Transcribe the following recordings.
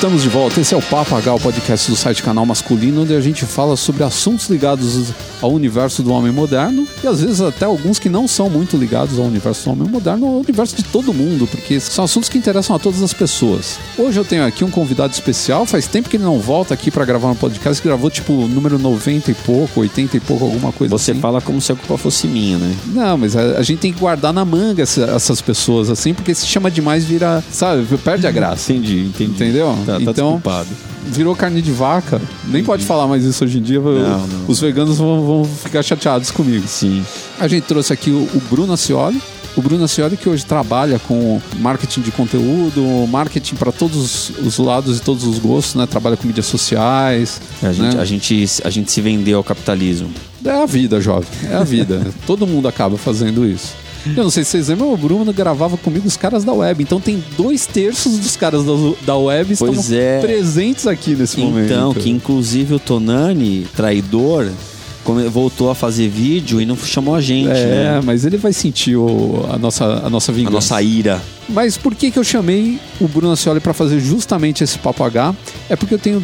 Estamos de volta. Esse é o Papo H, o podcast do site Canal Masculino, onde a gente fala sobre assuntos ligados ao universo do homem moderno e às vezes até alguns que não são muito ligados ao universo do homem moderno, ao universo de todo mundo, porque são assuntos que interessam a todas as pessoas. Hoje eu tenho aqui um convidado especial. Faz tempo que ele não volta aqui para gravar um podcast, gravou tipo número 90 e pouco, 80 e pouco, alguma coisa Você assim. fala como se a culpa fosse minha, né? Não, mas a, a gente tem que guardar na manga essa- essas pessoas assim, porque se chama demais vira, sabe, perde a graça. Entendi, entendi. Entendeu? Tá, tá Então- desculpado. virou carne de vaca. Nem pode falar mais isso hoje em dia. Não, não. Os veganos vão, vão ficar chateados comigo. Sim. A gente trouxe aqui o, o Bruno Ascioli. O Bruno Ascioli que hoje trabalha com marketing de conteúdo, marketing para todos os lados e todos os gostos, né? Trabalha com mídias sociais. A gente, né? a, gente, a gente se vendeu ao capitalismo. É a vida, jovem. É a vida. Todo mundo acaba fazendo isso. Eu não sei se vocês lembram, o Bruno gravava comigo os caras da web. Então tem dois terços dos caras da, da web estão Pois é. presentes aqui nesse momento. Então, que inclusive o Tonani, traidor, voltou a fazer vídeo e não chamou a gente, É, né? mas ele vai sentir o- a, nossa, a nossa A vingança. nossa ira. Mas por que, que eu chamei o Bruno Ascioli para fazer justamente esse Papo H? É porque eu tenho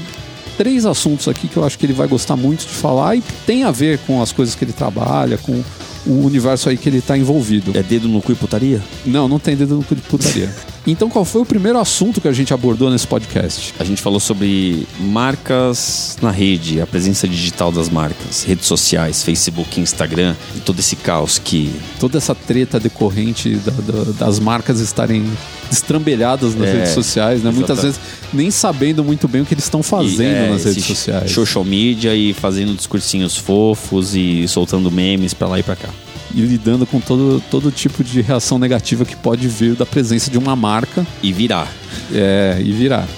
três assuntos aqui que eu acho que ele vai gostar muito de falar e tem a ver com as coisas que ele trabalha, com o universo aí que ele está envolvido. É dedo no cu e putaria? Não, não tem dedo no cu de putaria. então qual foi o primeiro assunto que a gente abordou nesse podcast? A gente falou sobre marcas na rede, a presença digital das marcas, redes sociais, Facebook, Instagram e todo esse caos que Toda essa treta decorrente da- da- das marcas estarem destrambelhadas nas É, redes sociais, né? Muitas vezes nem sabendo muito bem o que eles estão fazendo E, é, nas redes sociais. Social media e fazendo discursinhos fofos e soltando memes pra lá e pra cá. E lidando com todo, todo tipo de reação negativa que pode vir da presença de uma marca E virar. é, e virar.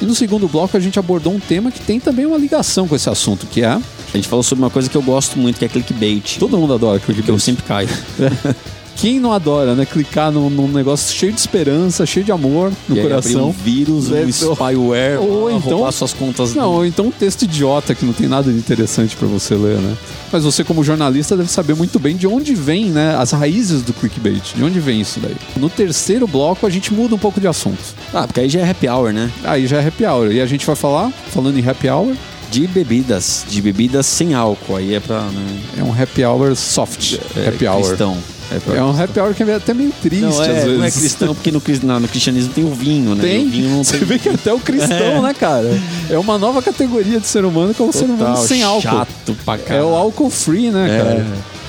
E no segundo bloco a gente abordou um tema que tem também uma ligação com esse assunto, que é. A gente falou sobre uma coisa que eu gosto muito, que é clickbait. Todo mundo adora Que eu clickbait. sempre caio. Quem não adora, né? Clicar num, num negócio cheio de esperança, cheio de amor no E coração. um vírus, um É, spyware, ou então- roubar suas contas. Não, ou então um texto idiota que não tem nada de interessante pra você ler, né? Mas você, como jornalista, deve saber muito bem de onde vem, né? As raízes do clickbait. De onde vem isso daí? No terceiro bloco, a gente muda um pouco de assunto. Ah, porque aí já é happy hour, né? Aí já é happy hour. E a gente vai falar, falando em happy hour, De bebidas. De bebidas sem álcool. Aí é pra. Né, é um happy hour soft. é, happy hour. cristão. É hour um happy hour que é até meio triste, Não, às é, vezes. não é cristão, porque no, não, no cristianismo tem o vinho, né? Tem. Vinho não Você tem. vê que até o cristão, É. né, cara? É uma nova categoria de ser humano que é um ser humano sem álcool. Chato pra É caralho. o álcool free, né, É.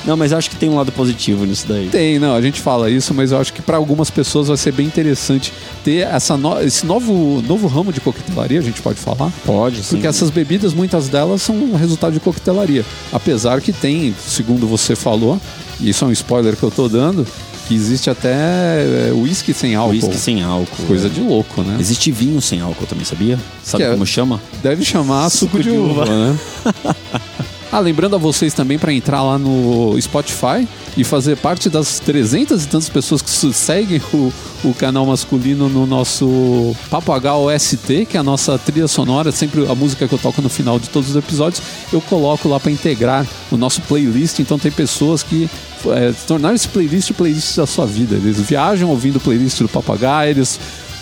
Não, mas acho que tem um lado positivo nisso daí. Tem, não, a gente fala isso, mas eu acho que para algumas pessoas vai ser bem interessante ter essa no- esse novo, novo ramo de coquetelaria, a gente pode falar. Pode, sim. Porque essas bebidas, muitas delas são um resultado de coquetelaria. Apesar que tem, segundo você falou, e isso é um spoiler que eu tô dando, que existe até é, uísque sem álcool. Whisky sem álcool. Coisa é. de louco, né? Existe vinho sem álcool também, sabia? Sabe Que é- como chama? Deve chamar suco, Suco de, de uva, uva. né? Ah, lembrando a vocês também para entrar lá no Spotify e fazer parte das 300 e tantas pessoas que seguem o, o canal masculino no nosso Papo H OST, que é a nossa trilha sonora, sempre a música que eu toco no final de todos os episódios, eu coloco lá para integrar o nosso playlist. Então tem pessoas que é, tornaram esse playlist o playlist da sua vida. Eles viajam ouvindo o playlist do H, eles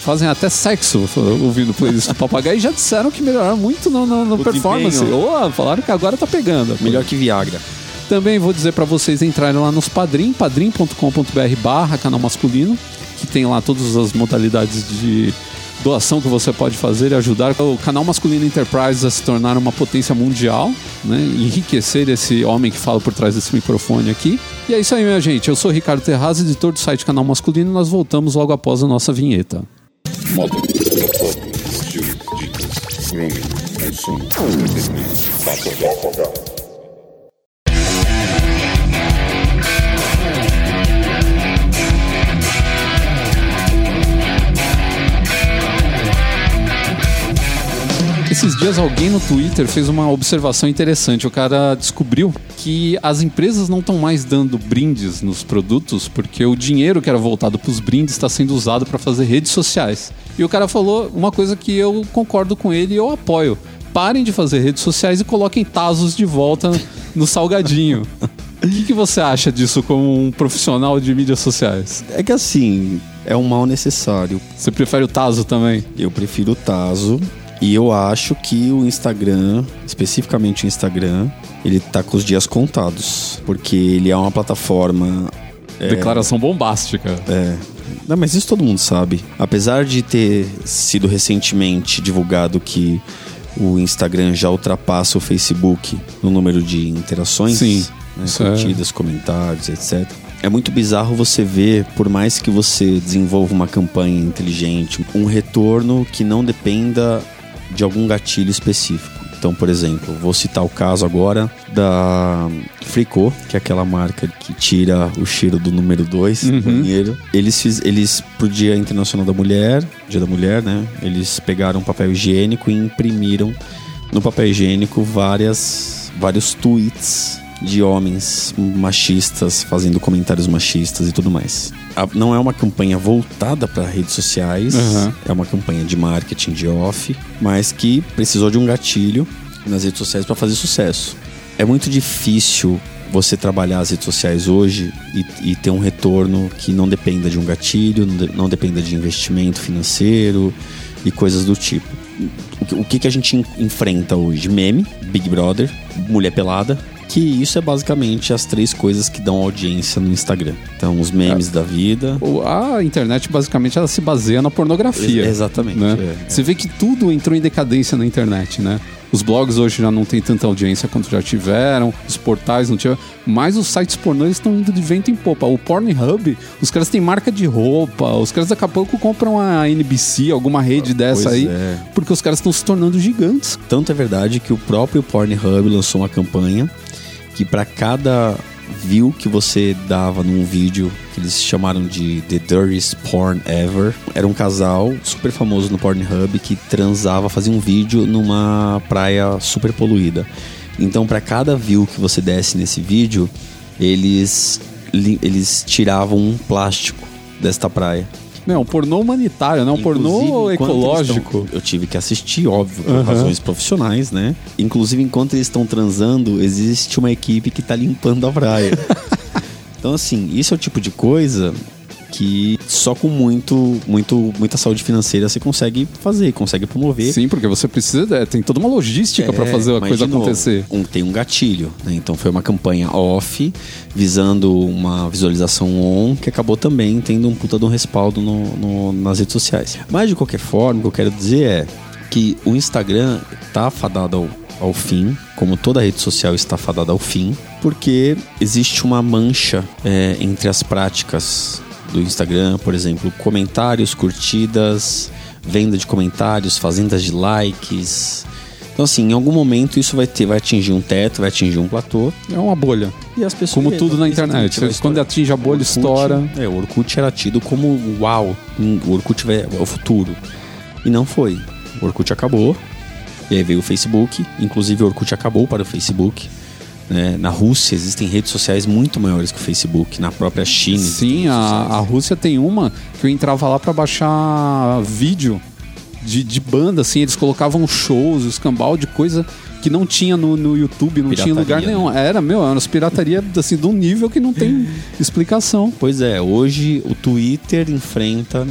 fazem até sexo ouvindo o playlist do Papagaio e já disseram que melhoraram muito no, no- no performance. Ou falaram que agora tá pegando. Melhor que Viagra. Também vou dizer para vocês entrarem lá nos Padrim, padrim.com.br barra canal masculino, que tem lá todas as modalidades de doação que você pode fazer e ajudar o canal masculino Enterprise a se tornar uma potência mundial, né? enriquecer esse homem que fala por trás desse microfone aqui. E é isso aí, minha gente. Eu sou Ricardo Terraz, editor do site Canal Masculino, e nós voltamos logo após a nossa vinheta. Moda, foto, estilo, dicas, grooming, consumo, entretenimento, papo H, papo H. Esses dias alguém no Twitter fez uma observação interessante. O cara descobriu que as empresas não estão mais dando brindes nos produtos porque o dinheiro que era voltado para os brindes está sendo usado para fazer redes sociais. E o cara falou uma coisa que eu concordo com ele e eu apoio. Parem de fazer redes sociais e coloquem Tazos de volta no salgadinho. O que, que você acha disso como um profissional de mídias sociais? É que assim, é um mal necessário. Você prefere o Tazo também? Eu prefiro o Tazo. E eu acho que o Instagram, especificamente o Instagram, ele tá com os dias contados. Porque ele é uma plataforma. Declaração bombástica. É. Não, mas isso todo mundo sabe. Apesar de ter sido recentemente divulgado que o Instagram já ultrapassa o Facebook no número de interações, Sim, né, é- curtidas, comentários, etc. É muito bizarro você ver, por mais que você desenvolva uma campanha inteligente, um retorno que não dependa de algum gatilho específico. Então, por exemplo, vou citar o caso agora da Fricô, que é aquela marca que tira o cheiro do número 2 do banheiro. Eles, fiz, eles, pro Dia Internacional da Mulher, Dia da Mulher, né? Eles pegaram papel higiênico e imprimiram no papel higiênico várias, vários tweets de homens machistas fazendo comentários machistas e tudo mais. A- não é uma campanha voltada para redes sociais, Uhum. é uma campanha de marketing de off, mas que precisou de um gatilho nas redes sociais para fazer sucesso. É muito difícil você trabalhar as redes sociais hoje e, e ter um retorno que não dependa de um gatilho, não, de- não dependa de investimento financeiro e coisas do tipo. O que- O que, que a gente en- enfrenta hoje? Meme, Big Brother, mulher pelada. Que isso é basicamente as três coisas que dão audiência no Instagram. Então, os memes da vida. A internet, basicamente, ela se baseia na pornografia. Ex- exatamente, né? é, Você vê que tudo entrou em decadência na internet, né? Os blogs hoje já não tem tanta audiência quanto já tiveram, os portais não tiveram, mas os sites pornô eles estão indo de vento em popa. O Pornhub, os caras têm marca de roupa, os caras daqui a pouco compram a NBC, alguma rede dessa pois aí, é. porque os caras estão se tornando gigantes. Tanto é verdade que o próprio Pornhub lançou uma campanha que para cada view que você dava num vídeo que eles chamaram de The Dirtiest Porn Ever, era um casal super famoso no Pornhub que transava, fazia um vídeo numa praia super poluída. Então, para cada view que você desse nesse vídeo, eles eles tiravam um plástico desta praia. Não, um pornô humanitário, não um pornô ecológico. eu tive que assistir, óbvio, por razões profissionais, né? Inclusive, enquanto eles estão transando, existe uma equipe que tá limpando a praia. então, assim, isso é o tipo de coisa que só com muito, muito, muita saúde financeira você consegue fazer, consegue promover. Sim, porque você precisa, é, tem toda uma logística pra É, fazer a coisa novo, acontecer. um- tem um gatilho, né? Então foi uma campanha off, visando uma visualização on, que acabou também tendo um puta de um respaldo no- no- nas redes sociais. Mas de qualquer forma, o que eu quero dizer é que o Instagram tá fadado ao, ao fim, como toda rede social está fadada ao fim, porque existe uma mancha é, entre as práticas do Instagram, por exemplo, comentários, curtidas, venda de comentários, fazendas de likes. Então, assim, em algum momento isso vai ter, vai atingir um teto, vai atingir um platô. É uma bolha. E as pessoas. Como É, tudo na exatamente, internet. vai Quando atinge a bolha, Orkut, estoura. É, o Orkut era tido como uau, o Orkut vai- é o futuro. E não foi. O Orkut acabou. E aí veio o Facebook. Inclusive o Orkut acabou para o Facebook. Né? Na Rússia existem redes sociais muito maiores que o Facebook. Na própria China. Sim, a, a Rússia tem uma que eu entrava lá pra baixar vídeo de, de banda, assim, eles colocavam shows, escambau de coisa que não tinha no, no YouTube, não tinha em lugar Pirataria, nenhum. Era, meu, era umas pirataria assim, de um nível que não tem explicação. Pois é, hoje o Twitter enfrenta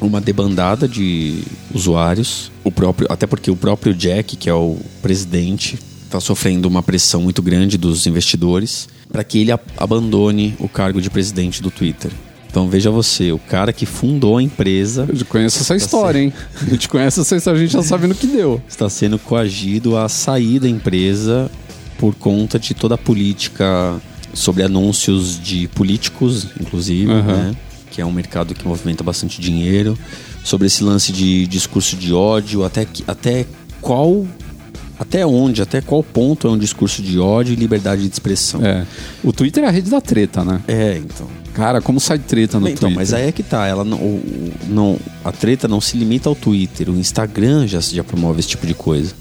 uma debandada de usuários, o próprio, até porque o próprio Jack, que é o presidente, está sofrendo uma pressão muito grande dos investidores para que ele abandone o cargo de presidente do Twitter. Então veja você, o cara que fundou a empresa Eu conheço essa história, hein? A gente conhece essa história, a gente já sabe no que deu. está sendo coagido a sair da empresa por conta de toda a política sobre anúncios de políticos, inclusive, Aham. né? que é um mercado que movimenta bastante dinheiro, sobre esse lance de discurso de ódio, até, que- até qual. Até onde, até qual ponto é um discurso de ódio e liberdade de expressão. É. O Twitter é a rede da treta, né? É, então. Cara, como sai treta no então, Twitter? mas aí é que tá. Ela não, o- não, a treta não se limita ao Twitter. O Instagram já, já promove esse tipo de coisa.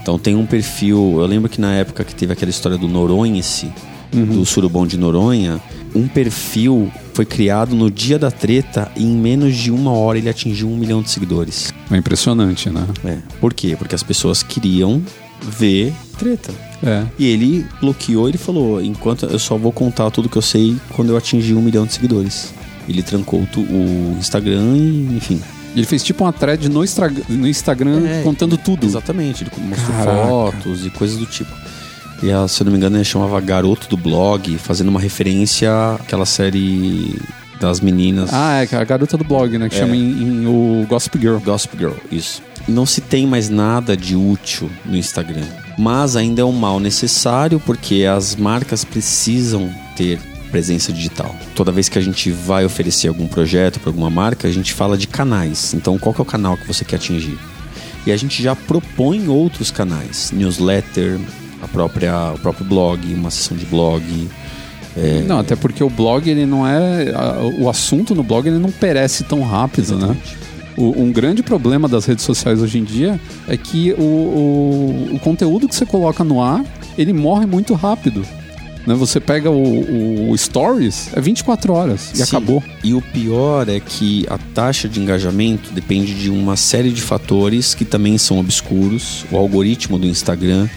Então tem um perfil. Eu lembro que na época que teve aquela história do Noronha-se, do surubom de Noronha, um perfil foi criado no dia da treta e em menos de uma hora ele atingiu um milhão de seguidores. É impressionante, né? É. Por quê? Porque as pessoas queriam ver treta. É. E ele bloqueou, ele falou: enquanto eu só vou contar tudo que eu sei quando eu atingir um milhão de seguidores. Ele trancou o Instagram e, enfim. Ele fez tipo uma thread no, Instra- no Instagram É, contando tudo. Exatamente, ele mostrou Caraca. fotos e coisas do tipo. E ela, se eu não me engano, ele chamava Garoto do Blog, fazendo uma referência àquela série das meninas. Ah, é a garota do blog, né? Que É. chama em, em o Gossip Girl. Gossip Girl, isso. Não se tem mais nada de útil no Instagram. Mas ainda é um mal necessário porque as marcas precisam ter presença digital. Toda vez que a gente vai oferecer algum projeto para alguma marca, a gente fala de canais. Então, qual é o canal que você quer atingir? E a gente já propõe outros canais, newsletter, a própria, o próprio blog, uma sessão de blog. É, Não, até porque o blog, ele não é. a- O assunto no blog, ele não perece tão rápido, né? O- um grande problema das redes sociais hoje em dia é que o, o, o conteúdo que você coloca no ar, ele morre muito rápido. Né? Você pega o, o Stories, é 24 horas e Sim. acabou. E o pior é que a taxa de engajamento depende de uma série de fatores que também são obscuros. O algoritmo do Instagram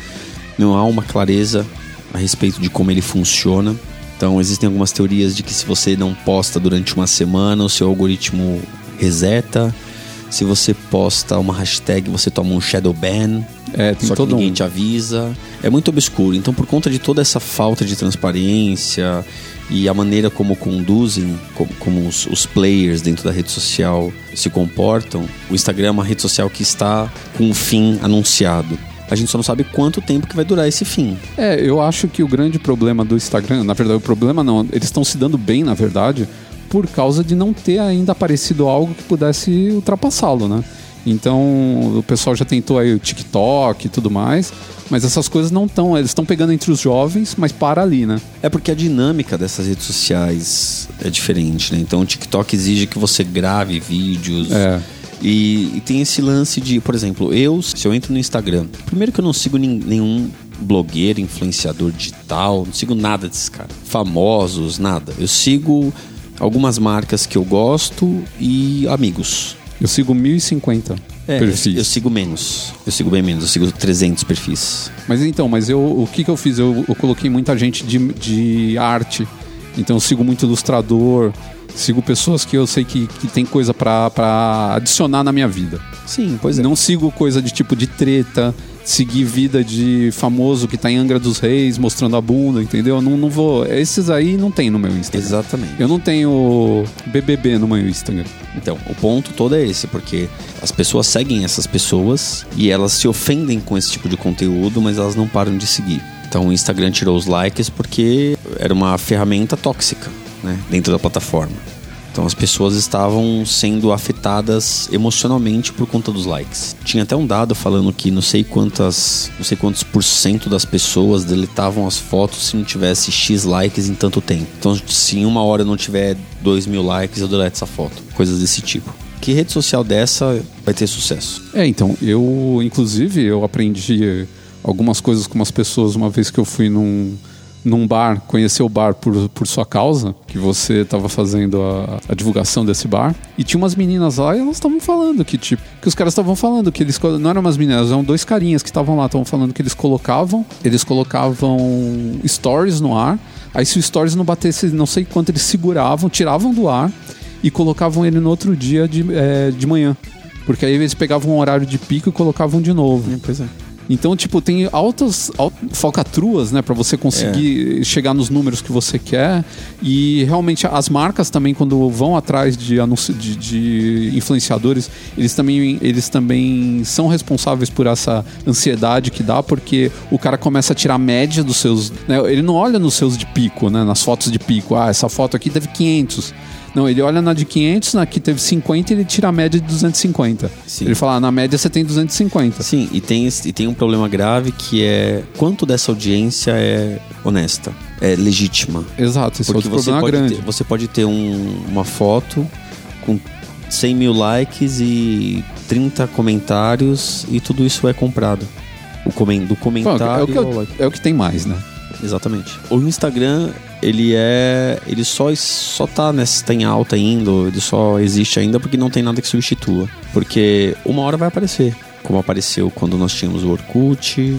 não há uma clareza a respeito de como ele funciona. Então existem algumas teorias de que se você não posta durante uma semana, o seu algoritmo reseta. Se você posta uma hashtag, você toma um shadow ban. É, Só que ninguém um. te avisa. É muito obscuro. Então, por conta de toda essa falta de transparência e a maneira como conduzem, como, como os, os players dentro da rede social se comportam, o Instagram é uma rede social que está com um fim anunciado. A gente só não sabe quanto tempo que vai durar esse fim. É, eu acho que o grande problema do Instagram, na verdade, o problema não, eles estão se dando bem, na verdade, por causa de não ter ainda aparecido algo que pudesse ultrapassá-lo, né? Então, o pessoal já tentou aí o TikTok e tudo mais, mas essas coisas não estão, eles estão pegando entre os jovens, mas para ali, né? É porque a dinâmica dessas redes sociais é diferente, né? Então o TikTok exige que você grave vídeos. É. E, e tem esse lance de, por exemplo, eu, se eu entro no Instagram, primeiro que eu não sigo nenhum blogueiro, influenciador digital, não sigo nada desses caras. Famosos, nada. Eu sigo algumas marcas que eu gosto e amigos. Eu sigo 1050 É, eu, perfis. eu sigo menos. Eu sigo bem menos. Eu sigo 300 perfis. Mas então, mas eu, o que, que eu fiz? Eu, eu coloquei muita gente de, de arte. Então eu sigo muito ilustrador, sigo pessoas que eu sei que, que tem coisa pra, pra adicionar na minha vida. Sim, pois é. Não sigo coisa de tipo de treta, seguir vida de famoso que tá em Angra dos Reis mostrando a bunda, entendeu? Eu Não, não vou. Esses aí não tem no meu Instagram. Exatamente. Eu não tenho BBB no meu Instagram. Então, o ponto todo é esse, porque as pessoas seguem essas pessoas e elas se ofendem com esse tipo de conteúdo, mas elas não param de seguir. Então, o Instagram tirou os likes porque era uma ferramenta tóxica, né, dentro da plataforma. Então, as pessoas estavam sendo afetadas emocionalmente por conta dos likes. Tinha até um dado falando que não sei quantas, não sei quantos por cento das pessoas deletavam as fotos se não tivesse X likes em tanto tempo. Então, se em uma hora não tiver 2 mil likes, eu deleto essa foto. Coisas desse tipo. Que rede social dessa vai ter sucesso? É, então, eu, inclusive, eu aprendi algumas coisas com umas pessoas uma vez que eu fui num, num bar, conhecer o bar por, por sua causa, que você estava fazendo a, a divulgação desse bar. E tinha umas meninas lá e elas estavam falando que, tipo, que os caras estavam falando que eles. Não eram umas meninas, eram dois carinhas que estavam lá, estavam falando que eles colocavam, eles colocavam stories no ar. Aí se o stories não batesse, não sei quanto eles seguravam, tiravam do ar e colocavam ele no outro dia de, é, de manhã. Porque aí eles pegavam um horário de pico e colocavam de novo. Pois é. Então, tipo, tem altas al- falcatruas, né, para você conseguir chegar nos números que você quer. E realmente as marcas também, quando vão atrás de, anúncio, de, de influenciadores, eles também, eles também são responsáveis por essa ansiedade que dá, porque o cara começa a tirar a média dos seus. né, ele não olha nos seus de pico, né, nas fotos de pico. Ah, essa foto aqui teve 500. Não, ele olha na de 500, na que teve 50 e ele tira a média de 250. Sim. Ele fala, ah, na média você tem 250. Sim, e tem, e tem um problema grave que é quanto dessa audiência é honesta, é legítima. Exato, esse é Porque outro você pode, grande. ter, você pode ter um- uma foto com 100 mil likes e 30 comentários e tudo isso é comprado. O comen, do Bom, comentário é, o que, é o que tem mais, né? Exatamente. O Instagram, ele é. Ele só, só tá, nessa, tá em alta ainda, ele só existe ainda porque não tem nada que substitua. Porque uma hora vai aparecer. Como apareceu quando nós tínhamos o Orkut.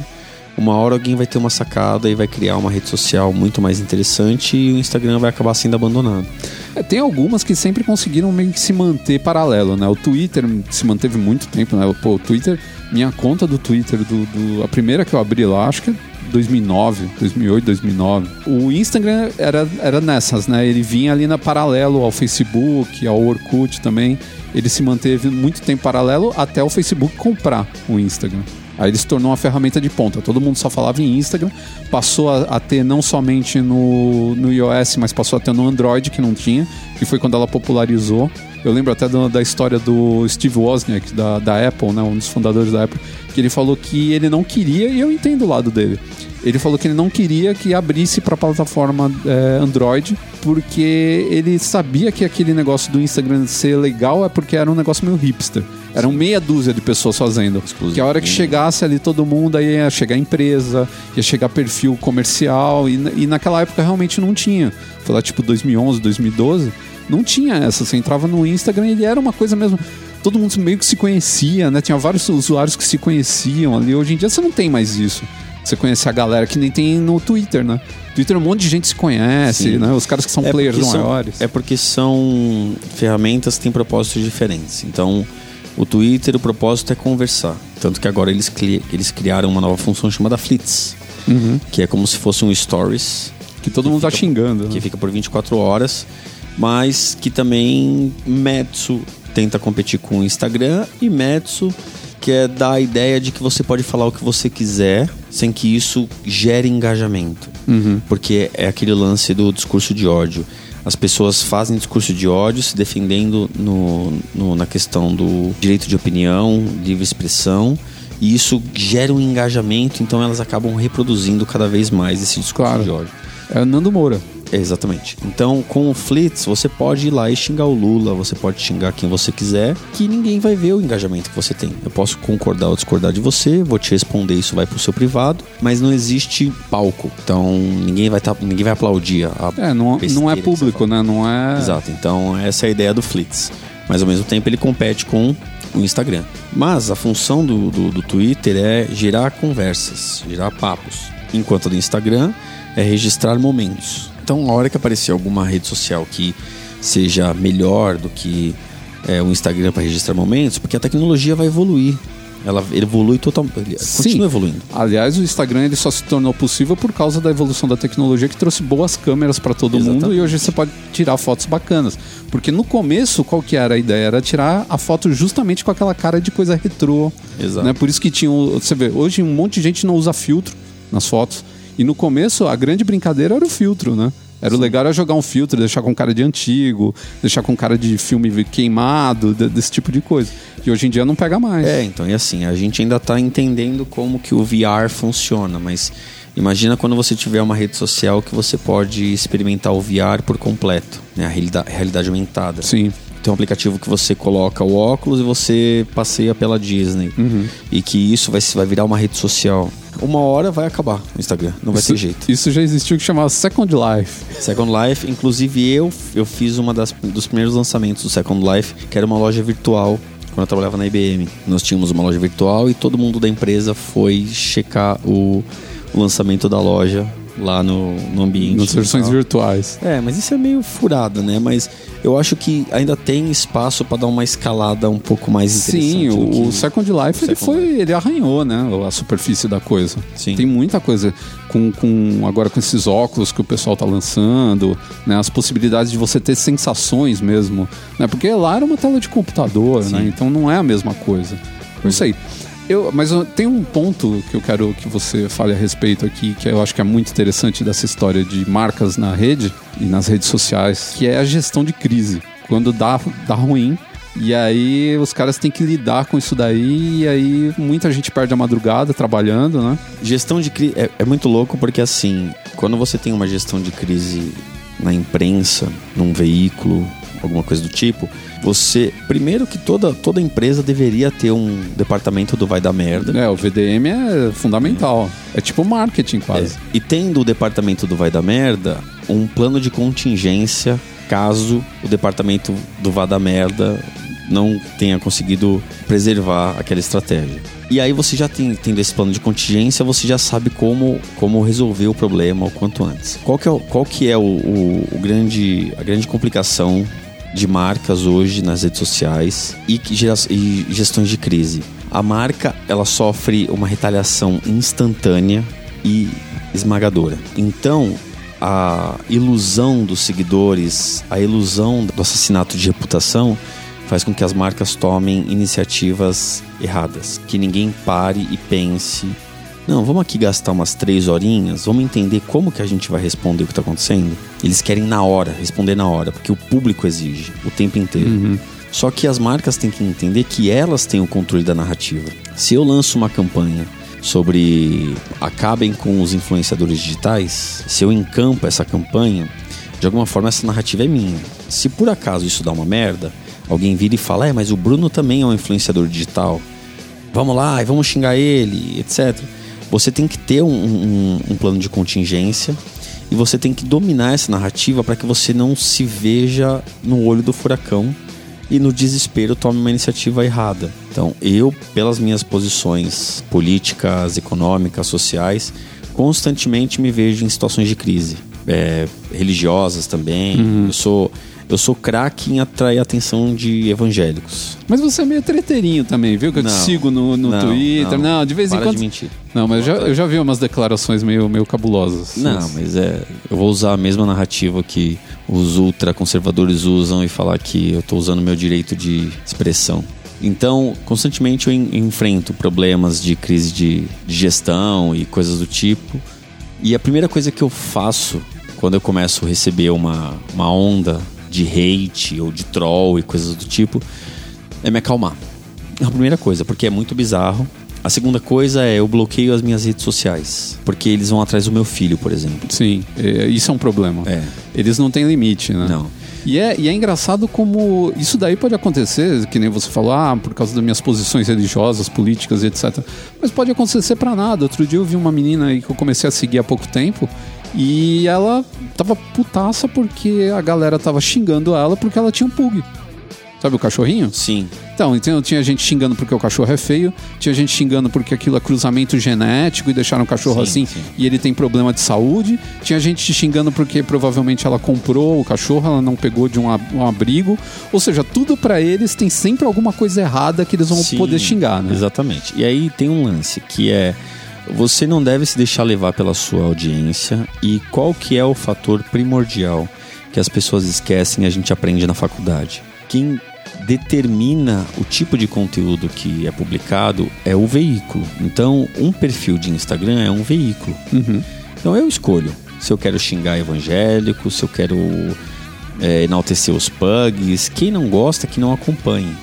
Uma hora alguém vai ter uma sacada e vai criar uma rede social muito mais interessante e o Instagram vai acabar sendo abandonado. É, tem algumas que sempre conseguiram meio que se manter paralelo, né? O Twitter se manteve muito tempo, né? Pô, o Twitter, minha conta do Twitter, do, do- a primeira que eu abri lá, acho que 2009, 2008, 2009. O Instagram era, era nessas, né? Ele vinha ali na paralelo ao Facebook, ao Orkut também. Ele se manteve muito tempo paralelo até o Facebook comprar o Instagram. Aí ele se tornou uma ferramenta de ponta. Todo mundo só falava em Instagram. Passou a, a ter não somente no, no iOS, mas passou a ter no Android, que não tinha, que foi quando ela popularizou. Eu lembro até do- da história do Steve Wozniak, da, da Apple, né, um dos fundadores da Apple, que ele falou que ele não queria, e eu entendo o lado dele. Ele falou que ele não queria que abrisse para a plataforma é, Android, porque ele sabia que aquele negócio do Instagram ser legal é porque era um negócio meio hipster. Eram meia dúzia de pessoas fazendo. Que a hora que chegasse ali todo mundo, aí ia chegar empresa, ia chegar perfil comercial, e, e naquela época realmente não tinha. Foi lá tipo 2011, 2012, não tinha essa. Você entrava no Instagram e ele era uma coisa mesmo. Todo mundo meio que se conhecia, né? Tinha vários usuários que se conheciam ali. Hoje em dia você não tem mais isso. Você conhece a galera que nem tem no Twitter, né? Twitter um monte de gente se conhece, Sim. né? Os caras que são players porque são- maiores. é porque são ferramentas que têm propósitos diferentes. Então, o Twitter, o propósito é conversar. Tanto que agora eles, cli- eles criaram uma nova função chamada Flits, Uhum. que é como se fosse um Stories, Que todo mundo tá fica- xingando. que né? fica por 24 horas, mas que também Metsu tenta competir com o Instagram e Metsu que é dar a ideia de que você pode falar o que você quiser sem que isso gere engajamento. Porque é aquele lance do discurso de ódio. As pessoas fazem discurso de ódio se defendendo no, no- na questão do direito de opinião, livre expressão, e isso gera um engajamento, então elas acabam reproduzindo cada vez mais esse discurso Claro. de ódio. É Nando Moura. Exatamente. Então, com o Flits, você pode ir lá e xingar o Lula, você pode xingar quem você quiser, que ninguém vai ver o engajamento que você tem. Eu posso concordar ou discordar de você, vou te responder, isso vai pro seu privado, mas não existe palco. Então, ninguém vai, tá, ninguém vai aplaudir a É, não, não é público, né? Não é. Exato, então essa é a ideia do Flits. Mas ao mesmo tempo ele compete com o Instagram. Mas a função do, do, do Twitter é gerar conversas, gerar papos. Enquanto a do Instagram é registrar momentos. Então, a hora que aparecer alguma rede social que seja melhor do que é, o Instagram para registrar momentos, porque a tecnologia vai evoluir. Ela evolui totalmente. Continua evoluindo. Aliás, o Instagram ele só se tornou possível por causa da evolução da tecnologia que trouxe boas câmeras para todo mundo Exatamente. e hoje você pode tirar fotos bacanas. Porque no começo, qual que era a ideia? Era tirar a foto justamente com aquela cara de coisa retrô. Exato. Né? Por isso que tinha. Você vê, hoje um monte de gente não usa filtro nas fotos. E no começo, a grande brincadeira era o filtro, né? Era o legal era jogar um filtro, deixar com cara de antigo, deixar com cara de filme queimado, de- desse tipo de coisa. E hoje em dia não pega mais. É, então, e assim, a gente ainda tá entendendo como que o VR funciona, mas imagina quando você tiver uma rede social que você pode experimentar o VR por completo, né? A realidade, realidade aumentada. Sim. Tem um aplicativo que você coloca o óculos e você passeia pela Disney. Uhum. E que isso vai, vai virar uma rede social. Uma hora vai acabar o Instagram, não vai isso, ter jeito. Isso já existiu que chamava Second Life. Second Life, inclusive eu, eu fiz uma das, dos primeiros lançamentos do Second Life, que era uma loja virtual, quando eu trabalhava na IBM. Nós tínhamos uma loja virtual e todo mundo da empresa foi checar o, o lançamento da loja lá no, no ambiente. Nas versões virtuais. É, mas isso é meio furado, né? Mas eu acho que ainda tem espaço para dar uma escalada um pouco mais interessante. Sim, o, o Second Life ele Second foi, ele arranhou, né, a superfície da coisa. Sim. Tem muita coisa com, com agora com esses óculos que o pessoal tá lançando, né, as possibilidades de você ter sensações mesmo, né? Porque lá era uma tela de computador, né? Então não é a mesma coisa. Não sei. Eu, mas tem um ponto que eu quero que você fale a respeito aqui, que eu acho que é muito interessante dessa história de marcas na rede e nas redes sociais, que é a gestão de crise. Quando dá, dá ruim, e aí os caras têm que lidar com isso daí, e aí muita gente perde a madrugada trabalhando, né? Gestão de crise é, é muito louco porque assim, quando você tem uma gestão de crise na imprensa, num veículo, alguma coisa do tipo, você primeiro que toda toda empresa deveria ter um departamento do vai dar merda. É, o VDM é fundamental. É tipo marketing quase. É. E tendo o departamento do vai dar merda, um plano de contingência caso o departamento do vai dar merda não tenha conseguido preservar aquela estratégia. E aí você já tem, tendo esse plano de contingência, você já sabe como, como resolver o problema o quanto antes. Qual que é, qual que é o, o, o grande, a grande complicação de marcas hoje nas redes sociais e, gestões de crise? A marca ela sofre uma retaliação instantânea e esmagadora. Então, a ilusão dos seguidores, a ilusão do assassinato de reputação faz com que as marcas tomem iniciativas erradas, que ninguém pare e pense não, vamos aqui gastar umas três horinhas, vamos entender como que a gente vai responder o que está acontecendo. Eles querem na hora, responder na hora, porque o público exige o tempo inteiro. Uhum. Só que as marcas têm que entender que elas têm o controle da narrativa. Se eu lanço uma campanha sobre acabem com os influenciadores digitais, se eu encampo essa campanha, de alguma forma essa narrativa é minha. Se por acaso isso dá uma merda, alguém vira e fala: é, mas o Bruno também é um influenciador digital. Vamos lá e vamos xingar ele, etc. Você tem que ter um, um, um plano de contingência e você tem que dominar essa narrativa para que você não se veja no olho do furacão e no desespero tome uma iniciativa errada. Então, eu, pelas minhas posições políticas, econômicas, sociais, constantemente me vejo em situações de crise. É, religiosas também. Uhum. Eu sou eu sou craque em atrair a atenção de evangélicos. Mas você é meio treteirinho também, viu? Que eu te Não. sigo no, no Não, Twitter. Não, não. de vez em quando. de mentir. Não, mas eu já, eu já vi umas declarações meio, meio cabulosas. Não, mas é. Eu vou usar a mesma narrativa que os ultraconservadores usam e falar que eu estou usando meu direito de expressão. Então, constantemente eu en- enfrento problemas de crise de, de gestão e coisas do tipo. E a primeira coisa que eu faço quando eu começo a receber uma, uma onda de hate ou de troll e coisas do tipo é me acalmar. É a primeira coisa, porque é muito bizarro. A segunda coisa é eu bloqueio as minhas redes sociais, porque eles vão atrás do meu filho, por exemplo. Sim, é, isso é um problema. É. Eles não têm limite, né? Não. E é, e é engraçado como isso daí pode acontecer, que nem você falou, ah, por causa das minhas posições religiosas, políticas e etc. Mas pode acontecer pra nada. Outro dia eu vi uma menina aí que eu comecei a seguir há pouco tempo e ela tava putaça porque a galera tava xingando ela porque ela tinha um pug. Sabe o cachorrinho? Sim. Então, então tinha gente xingando porque o cachorro é feio, tinha gente xingando porque aquilo é cruzamento genético e deixaram o cachorro Sim, assim sim. e ele tem problema de saúde, tinha gente xingando porque provavelmente ela comprou o cachorro, ela não pegou de um, ab- abrigo, ou seja, tudo pra eles tem sempre alguma coisa errada que eles vão Sim, poder xingar, né? Exatamente. E aí tem um lance que é você não deve se deixar levar pela sua audiência e qual que é o fator primordial que as pessoas esquecem e a gente aprende na faculdade. Quem determina o tipo de conteúdo que é publicado é o veículo. Então, um perfil de Instagram é um veículo. Uhum. Então eu escolho se eu quero xingar evangélico, se eu quero é, enaltecer os pugs. Quem não gosta, que não acompanhe.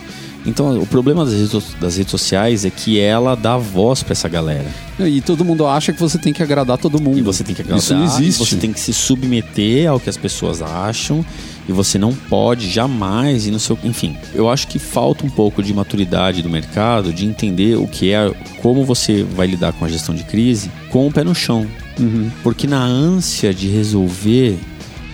Então o problema das redes, das redes sociais é que ela dá voz pra essa galera. E todo mundo acha que você tem que agradar todo mundo. E você tem que agradar, Isso não existe. você tem que se submeter ao que as pessoas acham e você não pode jamais e no seu, enfim. Eu acho que falta um pouco de maturidade do mercado, de entender o que é, como você vai lidar com a gestão de crise com o pé no chão. Uhum. Porque na ânsia de resolver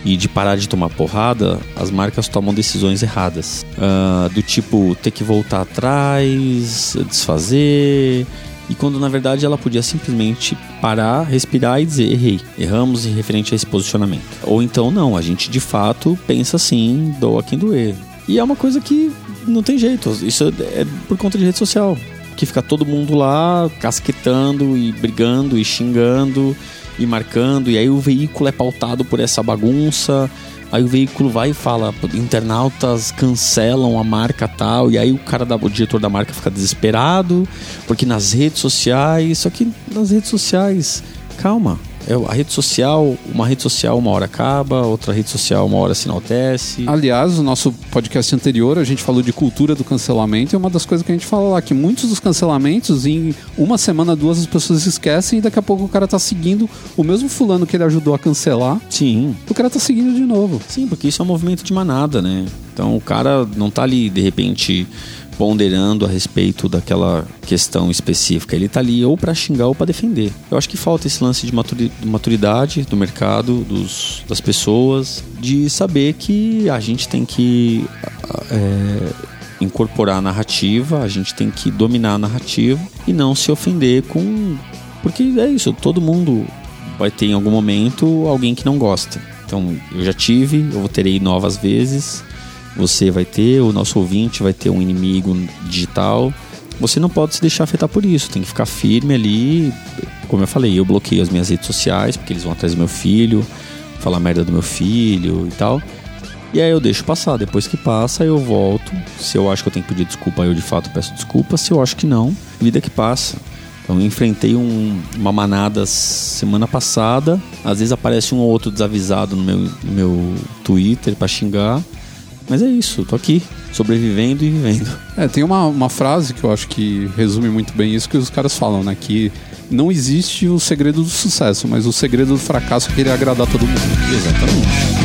e de parar de tomar porrada, as marcas tomam decisões erradas. Ah, do tipo ter que voltar atrás, desfazer. E quando na verdade ela podia simplesmente parar, respirar e dizer: errei, erramos em referente a esse posicionamento. Ou então, não, a gente de fato pensa assim, doa quem doer. E é uma coisa que não tem jeito, isso é por conta de rede social. Que fica todo mundo lá casquetando e brigando e xingando e marcando, e aí o veículo é pautado por essa bagunça. Aí o veículo vai e fala, internautas cancelam a marca tal, e aí o cara da, o diretor da marca fica desesperado, porque nas redes sociais, só que nas redes sociais, calma, a rede social, uma rede social uma hora acaba, outra rede social uma hora se enaltece. Aliás, o nosso podcast anterior, a gente falou de cultura do cancelamento, e uma das coisas que a gente fala lá, que muitos dos cancelamentos, em uma semana, duas, as pessoas esquecem, e daqui a pouco o cara tá seguindo o mesmo fulano que ele ajudou a cancelar, Sim, o cara tá seguindo de novo. Sim, porque isso é um movimento de manada, né? Então o cara não tá ali, de repente, ponderando a respeito daquela questão específica. Ele tá ali ou para xingar ou para defender. Eu acho que falta esse lance de maturidade do mercado, dos, das pessoas, de saber que a gente tem que é, incorporar a narrativa, a gente tem que dominar a narrativa e não se ofender com. Porque é isso, todo mundo vai ter em algum momento alguém que não gosta. Então, eu já tive, eu terei novas vezes. Você vai ter, o nosso ouvinte vai ter um inimigo digital. Você não pode se deixar afetar por isso, tem que ficar firme ali. Como eu falei, eu bloqueio as minhas redes sociais, porque eles vão atrás do meu filho, falar merda do meu filho e tal. E aí eu deixo passar. Depois que passa, eu volto. Se eu acho que eu tenho que pedir desculpa, eu de fato peço desculpa. Se eu acho que não, vida que passa. Então eu enfrentei um- uma manada semana passada. Às vezes aparece um ou outro desavisado no meu, no meu Twitter pra xingar. Mas é isso, tô aqui, sobrevivendo e vivendo. É, tem uma, uma frase que eu acho que resume muito bem isso que os caras falam, né? Que não existe o segredo do sucesso, mas o segredo do fracasso é querer agradar todo mundo. Exatamente.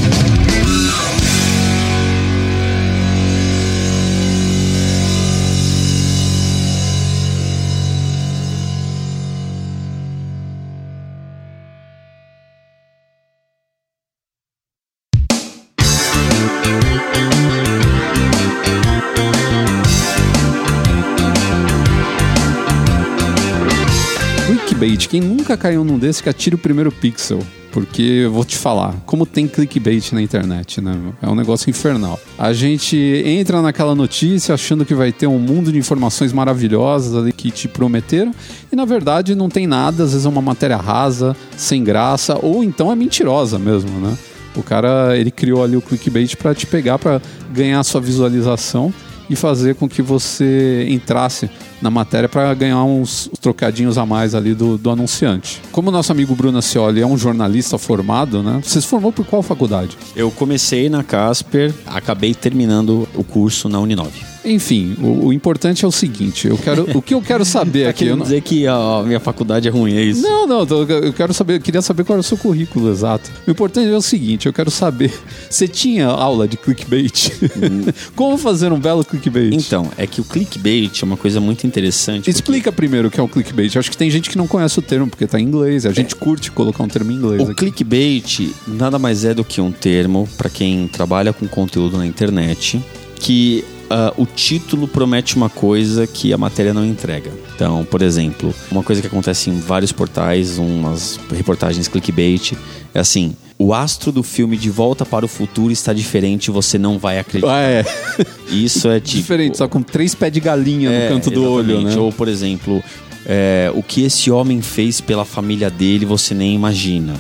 Nunca caiu num desse que atira o primeiro pixel? Porque eu vou te falar, como tem clickbait na internet, né? É um negócio infernal. A gente entra naquela notícia achando que vai ter um mundo de informações maravilhosas ali que te prometeram, e na verdade não tem nada, às vezes é uma matéria rasa, sem graça, ou então é mentirosa mesmo, né? O cara, ele criou ali o clickbait para te pegar, para ganhar sua visualização e fazer com que você entrasse na matéria para ganhar uns trocadinhos a mais ali do, do anunciante. Como o nosso amigo Bruno Ascioli é um jornalista formado, né? Você se formou por qual faculdade? Eu comecei na Casper, acabei terminando o curso na Uninove. Enfim, o, o importante é o seguinte, eu quero, o que eu quero saber Tá aqui... Eu não, dizer que a minha faculdade é ruim, é isso? não, não, eu quero saber, eu queria saber qual era o seu currículo exato. O importante é o seguinte, eu quero saber, você tinha aula de clickbait? Como fazer um belo clickbait? Então, é que o clickbait é uma coisa muito interessante. porque- Explica primeiro o que é o clickbait. Eu acho que tem gente que não conhece o termo, porque tá em inglês. A gente curte colocar um termo em inglês. O aqui. clickbait nada mais é do que um termo para quem trabalha com conteúdo na internet que ah, o título promete uma coisa que a matéria não entrega. Então, por exemplo, uma coisa que acontece em vários portais, umas reportagens clickbait, é assim: o astro do filme De Volta para o Futuro está diferente, você não vai acreditar. Ah, é. Isso é tipo. Diferente, só com três pés de galinha É, no canto do olho, né? Ou, por exemplo, é, o que esse homem fez pela família dele, você nem imagina.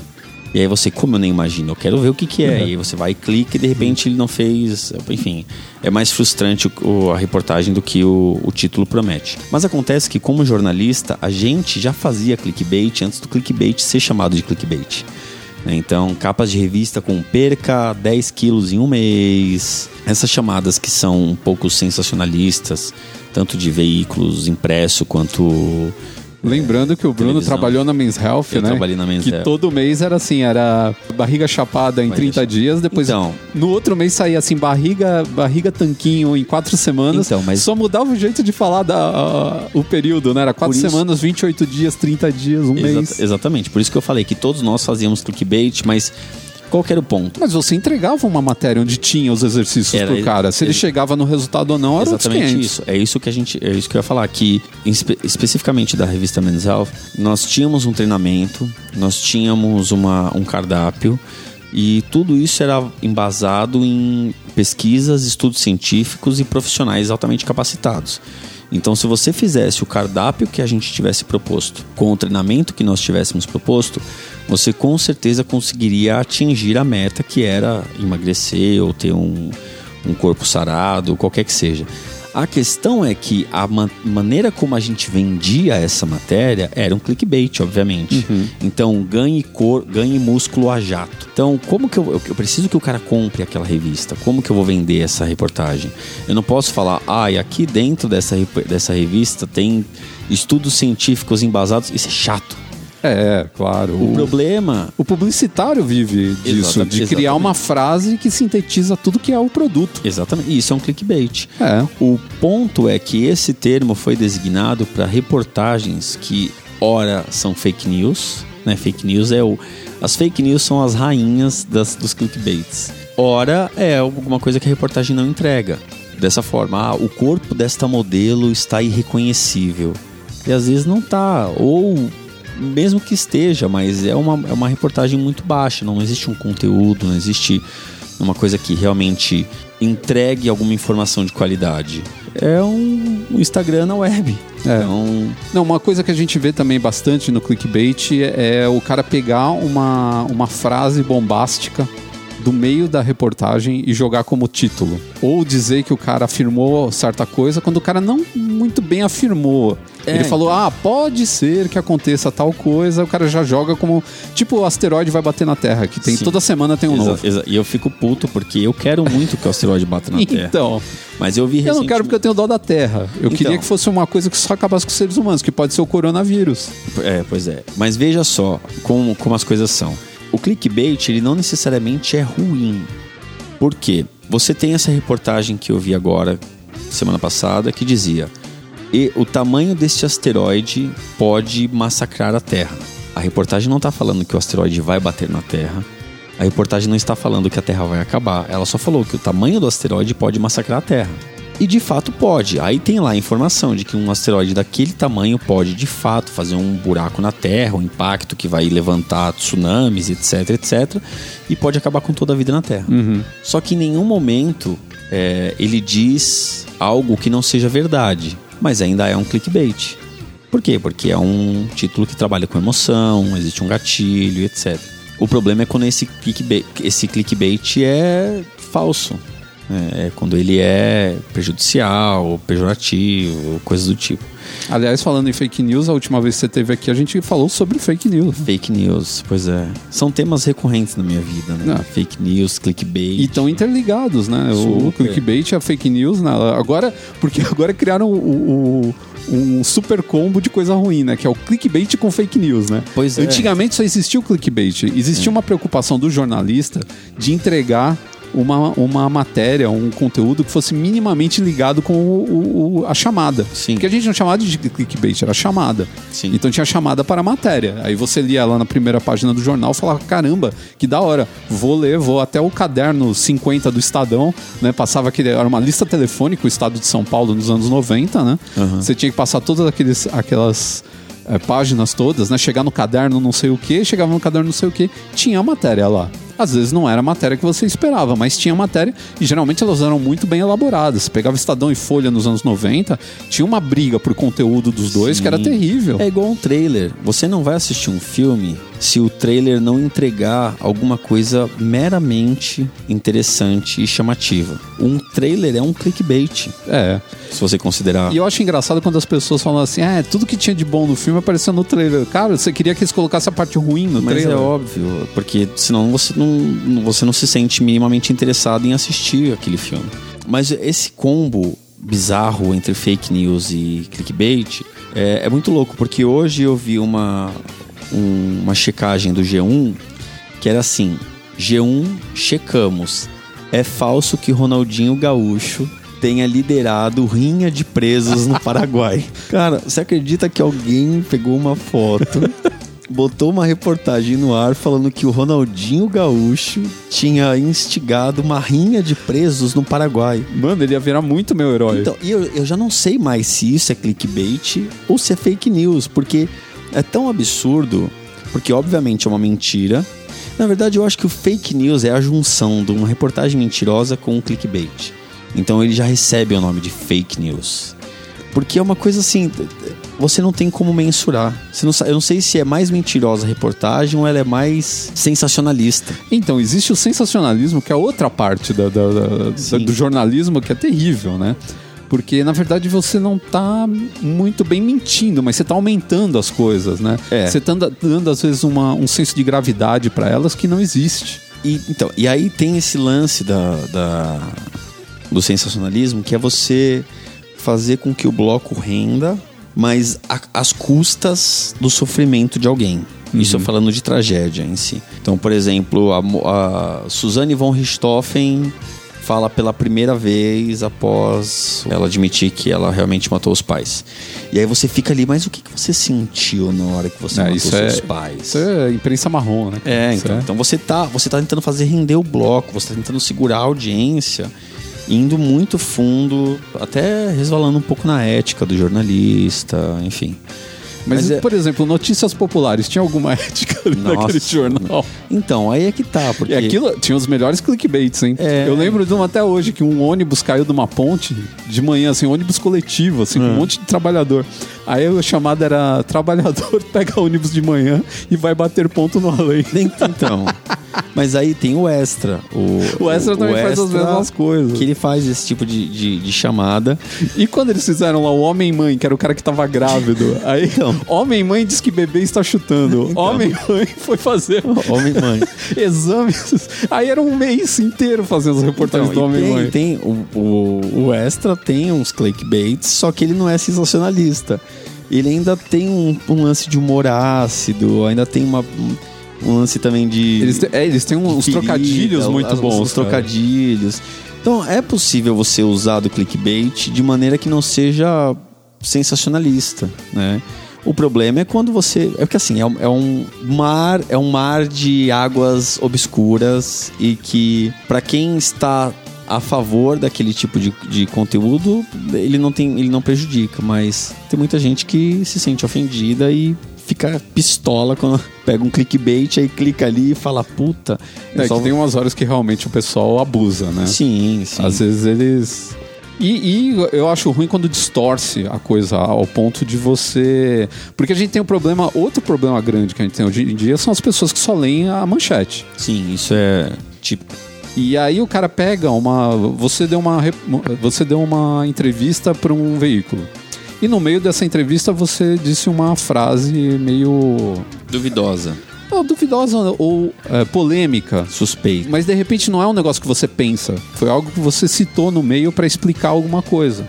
E aí você, como eu nem imagino, eu quero ver o que, que é. Uhum. E aí você vai e clica e de repente ele não fez. Enfim, é mais frustrante o- o- a reportagem do que o, o título promete. Mas acontece que, como jornalista, a gente já fazia clickbait antes do clickbait ser chamado de clickbait. né? Então, capas de revista com perca 10 quilos em um mês. Essas chamadas que são um pouco sensacionalistas, tanto de veículos impresso quanto. Lembrando que o Bruno Televisão. trabalhou na Men's Health, Eu né? trabalhei na Men's que Health. todo mês era assim, era barriga chapada em Barriga 30 dias, depois Então. no outro mês saía assim, barriga, barriga tanquinho em quatro semanas. Então, mas- Só mudava o jeito de falar da, o período, né? Era quatro isso- semanas, 28 dias, 30 dias, um mês. Exata- exatamente. Por isso que eu falei que todos nós fazíamos clickbait, mas qual que era o ponto? Mas você entregava uma matéria onde tinha os exercícios Era- pro cara. Se ele chegava no resultado ou não, era Exatamente 500. isso. É isso que a gente, é isso que eu ia falar que espe- especificamente da revista Men's Health, nós tínhamos um treinamento, nós tínhamos uma, um cardápio e tudo isso era embasado em pesquisas, estudos científicos e profissionais altamente capacitados. Então, se você fizesse o cardápio que a gente tivesse proposto com o treinamento que nós tivéssemos proposto, você com certeza conseguiria atingir a meta que era emagrecer ou ter um, um corpo sarado, qualquer que seja. A questão é que a ma- maneira como a gente vendia essa matéria era um clickbait, obviamente. Então, ganhe cor, ganhe músculo a jato. Então, como que eu, eu- eu preciso que o cara compre aquela revista? Como que eu vou vender essa reportagem? Eu não posso falar, ah, e aqui dentro dessa, dessa revista tem estudos científicos embasados. Isso é chato. É, claro. O O, problema o publicitário vive disso, Exata- de criar exatamente. uma frase que sintetiza tudo que é o produto. Exatamente. Isso é um clickbait. É. O ponto é que esse termo foi designado para reportagens que, ora, são fake news. Né? Fake news é o. As fake news são as rainhas das, dos clickbaits. Ora, é alguma coisa que a reportagem não entrega. dessa forma. Ah, o corpo desta modelo está irreconhecível. E às vezes não tá. Ou mesmo que esteja, mas é uma, é uma reportagem muito baixa. Não existe um conteúdo, não existe uma coisa que realmente entregue alguma informação de qualidade. É um, um Instagram na web. É. Então, Não, uma coisa que a gente vê também bastante no clickbait é o cara pegar uma, uma frase bombástica do meio da reportagem e jogar como título. Ou dizer que o cara afirmou certa coisa quando o cara não muito bem afirmou. É, Ele falou, ah, pode ser que aconteça tal coisa, o cara já joga como. Tipo, o asteroide vai bater na Terra, que tem Sim. toda semana tem um exa- novo. exa- E eu fico puto porque eu quero muito que o asteroide bata na Terra. Então, Mas eu vi eu não quero porque eu tenho dó da Terra. Eu Então. queria que fosse uma coisa que só acabasse com os seres humanos, que pode ser o coronavírus. É, pois é. Mas veja só como, como as coisas são. O clickbait, ele não necessariamente é ruim. Por quê? Você tem essa reportagem que eu vi agora, semana passada, que dizia: e o tamanho deste asteroide pode massacrar a Terra. A reportagem não está falando que o asteroide vai bater na Terra. A reportagem não está falando que a Terra vai acabar. Ela só falou que o tamanho do asteroide pode massacrar a Terra. E de fato pode. Aí tem lá a informação de que um asteroide daquele tamanho pode de fato fazer um buraco na Terra, um impacto que vai levantar tsunamis, etc, etc, e pode acabar com toda a vida na Terra. Só que em nenhum momento é, ele diz algo que não seja verdade, mas ainda é um clickbait. Por quê? Porque é um título que trabalha com emoção, existe um gatilho, etc. O problema é quando esse clickbait, esse clickbait é falso. É, é quando ele é prejudicial, pejorativo, coisas do tipo. Aliás, falando em fake news, a última vez que você teve aqui, a gente falou sobre fake news. Fake news, pois é. São temas recorrentes na minha vida, né? Ah. Fake news, clickbait. E estão interligados, né? O Super. clickbait e a fake news, né? Agora, porque agora criaram o, o- um super combo de coisa ruim, né? Que é o clickbait com fake news, né? Pois é. Antigamente só existia o clickbait. Existia uma preocupação do jornalista de entregar uma, uma matéria, um conteúdo que fosse minimamente ligado com o- o- a chamada. Sim. Porque a gente não chamava de clickbait, era chamada. Sim. Então tinha chamada para a matéria. Aí você lia lá na primeira página do jornal e falava: caramba, que da hora, vou ler, vou até o caderno 50 do Estadão, né? Passava aquele. Era uma lista telefônica, o estado de São Paulo nos anos 90, né? Aham. Você tinha que passar todas aqueles, aquelas. eh, páginas todas, né? Chegar no caderno não sei o que, chegava no caderno não sei o que, tinha a matéria lá. Às vezes não era a matéria que você esperava, mas tinha matéria e geralmente elas eram muito bem elaboradas. Você pegava Estadão e Folha nos anos 90, tinha uma briga por conteúdo dos dois Sim. que era terrível. É igual um trailer. Você não vai assistir um filme se o trailer não entregar alguma coisa meramente interessante e chamativa. Um trailer é um clickbait, É. se você considerar. E eu acho engraçado quando as pessoas falam assim: é, tudo que tinha de bom no filme apareceu no trailer. Cara, você queria que eles colocassem a parte ruim no Mas trailer. é óbvio, porque senão você não, você não se sente minimamente interessado em assistir aquele filme. Mas esse combo bizarro entre fake news e clickbait é, é muito louco, porque hoje eu vi uma, um- uma checagem do G1 que era assim: G1, checamos. É falso que Ronaldinho Gaúcho tenha liderado rinha de presos no Paraguai. Cara, você acredita que alguém pegou uma foto, botou uma reportagem no ar falando que o Ronaldinho Gaúcho tinha instigado uma rinha de presos no Paraguai? Mano, ele ia virar muito meu herói. Então, e eu, eu já não sei mais se isso é clickbait ou se é fake news, porque é tão absurdo, porque obviamente é uma mentira. Na verdade, eu acho que o fake news é a junção de uma reportagem mentirosa com um clickbait. Então ele já recebe o nome de fake news. Porque é uma coisa assim, você não tem como mensurar. Não, eu não sei se é mais mentirosa a reportagem ou ela é mais sensacionalista. Então, existe o sensacionalismo, que é outra parte da- da- da- do jornalismo que é terrível, né? Porque, na verdade, você não tá muito bem mentindo, mas você tá aumentando as coisas, né? É. Você tá dando, às vezes, uma- um senso de gravidade para elas que não existe. E, então, e aí tem esse lance da, da- do sensacionalismo, que é você fazer com que o bloco renda, mas a- às custas do sofrimento de alguém. Isso eu falando de tragédia em si. Então, por exemplo, a, a Suzane von Richthofen fala pela primeira vez após ela admitir que ela realmente matou os pais. E aí você fica ali, mas o que, que você sentiu na hora que você É, matou isso seus é- pais? Isso é imprensa marrom, né? É, Isso então, então você tá, você tá tentando fazer render o bloco, você tá tentando segurar a audiência. indo muito fundo, até resvalando um pouco na ética do jornalista, enfim. Mas, Mas é- por exemplo, notícias populares, tinha alguma ética ali Nossa. naquele jornal? Então, aí é que tá, porque E aquilo tinha os melhores clickbaits, hein? É. Eu lembro de um até hoje que um ônibus caiu de uma ponte de manhã, assim, um ônibus coletivo, assim, com É. um monte de trabalhador. Aí a chamada era trabalhador pega ônibus de manhã e vai bater ponto no além. Então. Mas aí tem o extra. O, O Extra também faz as mesmas coisas. Que ele faz esse tipo de, de, de chamada. E quando eles fizeram lá o Homem-Mãe, que era o cara que tava grávido, aí Então. Homem-Mãe diz que bebê está chutando. Homem-Mãe foi fazer Homem mãe. exames. Aí era um mês inteiro fazendo as reportagens Então, do Homem-Mãe. tem, tem o, o, o extra tem uns clickbaits, só que ele não é sensacionalista. Ele ainda tem um, um lance de humor ácido, ainda tem uma, um, lance também de. Eles, te- é, eles têm uns ferida, trocadilhos muito as- bons. Os trocadilhos. Então é possível você usar do clickbait de maneira que não seja sensacionalista, né? O problema é quando você. É porque assim, é, um- é um mar, é um mar de águas obscuras e que, para quem está a favor daquele tipo de, de conteúdo, ele não tem. ele não prejudica, mas tem muita gente que se sente ofendida e fica pistola quando pega um clickbait, aí clica ali e fala, puta. É só que tem umas horas que realmente o pessoal abusa, né? Sim, sim. Às vezes eles. E, e eu acho ruim quando distorce a coisa ao ponto de você. Porque a gente tem um problema, outro problema grande que a gente tem hoje em dia são as pessoas que só leem a manchete. Sim, isso é tipo. E aí o cara pega uma. Você deu uma, você deu uma entrevista para um veículo. E no meio dessa entrevista você disse uma frase meio. Duvidosa. não, duvidosa ou é, polêmica. Suspeito. Mas de repente não é um negócio que você pensa. Foi algo que você citou no meio para explicar alguma coisa.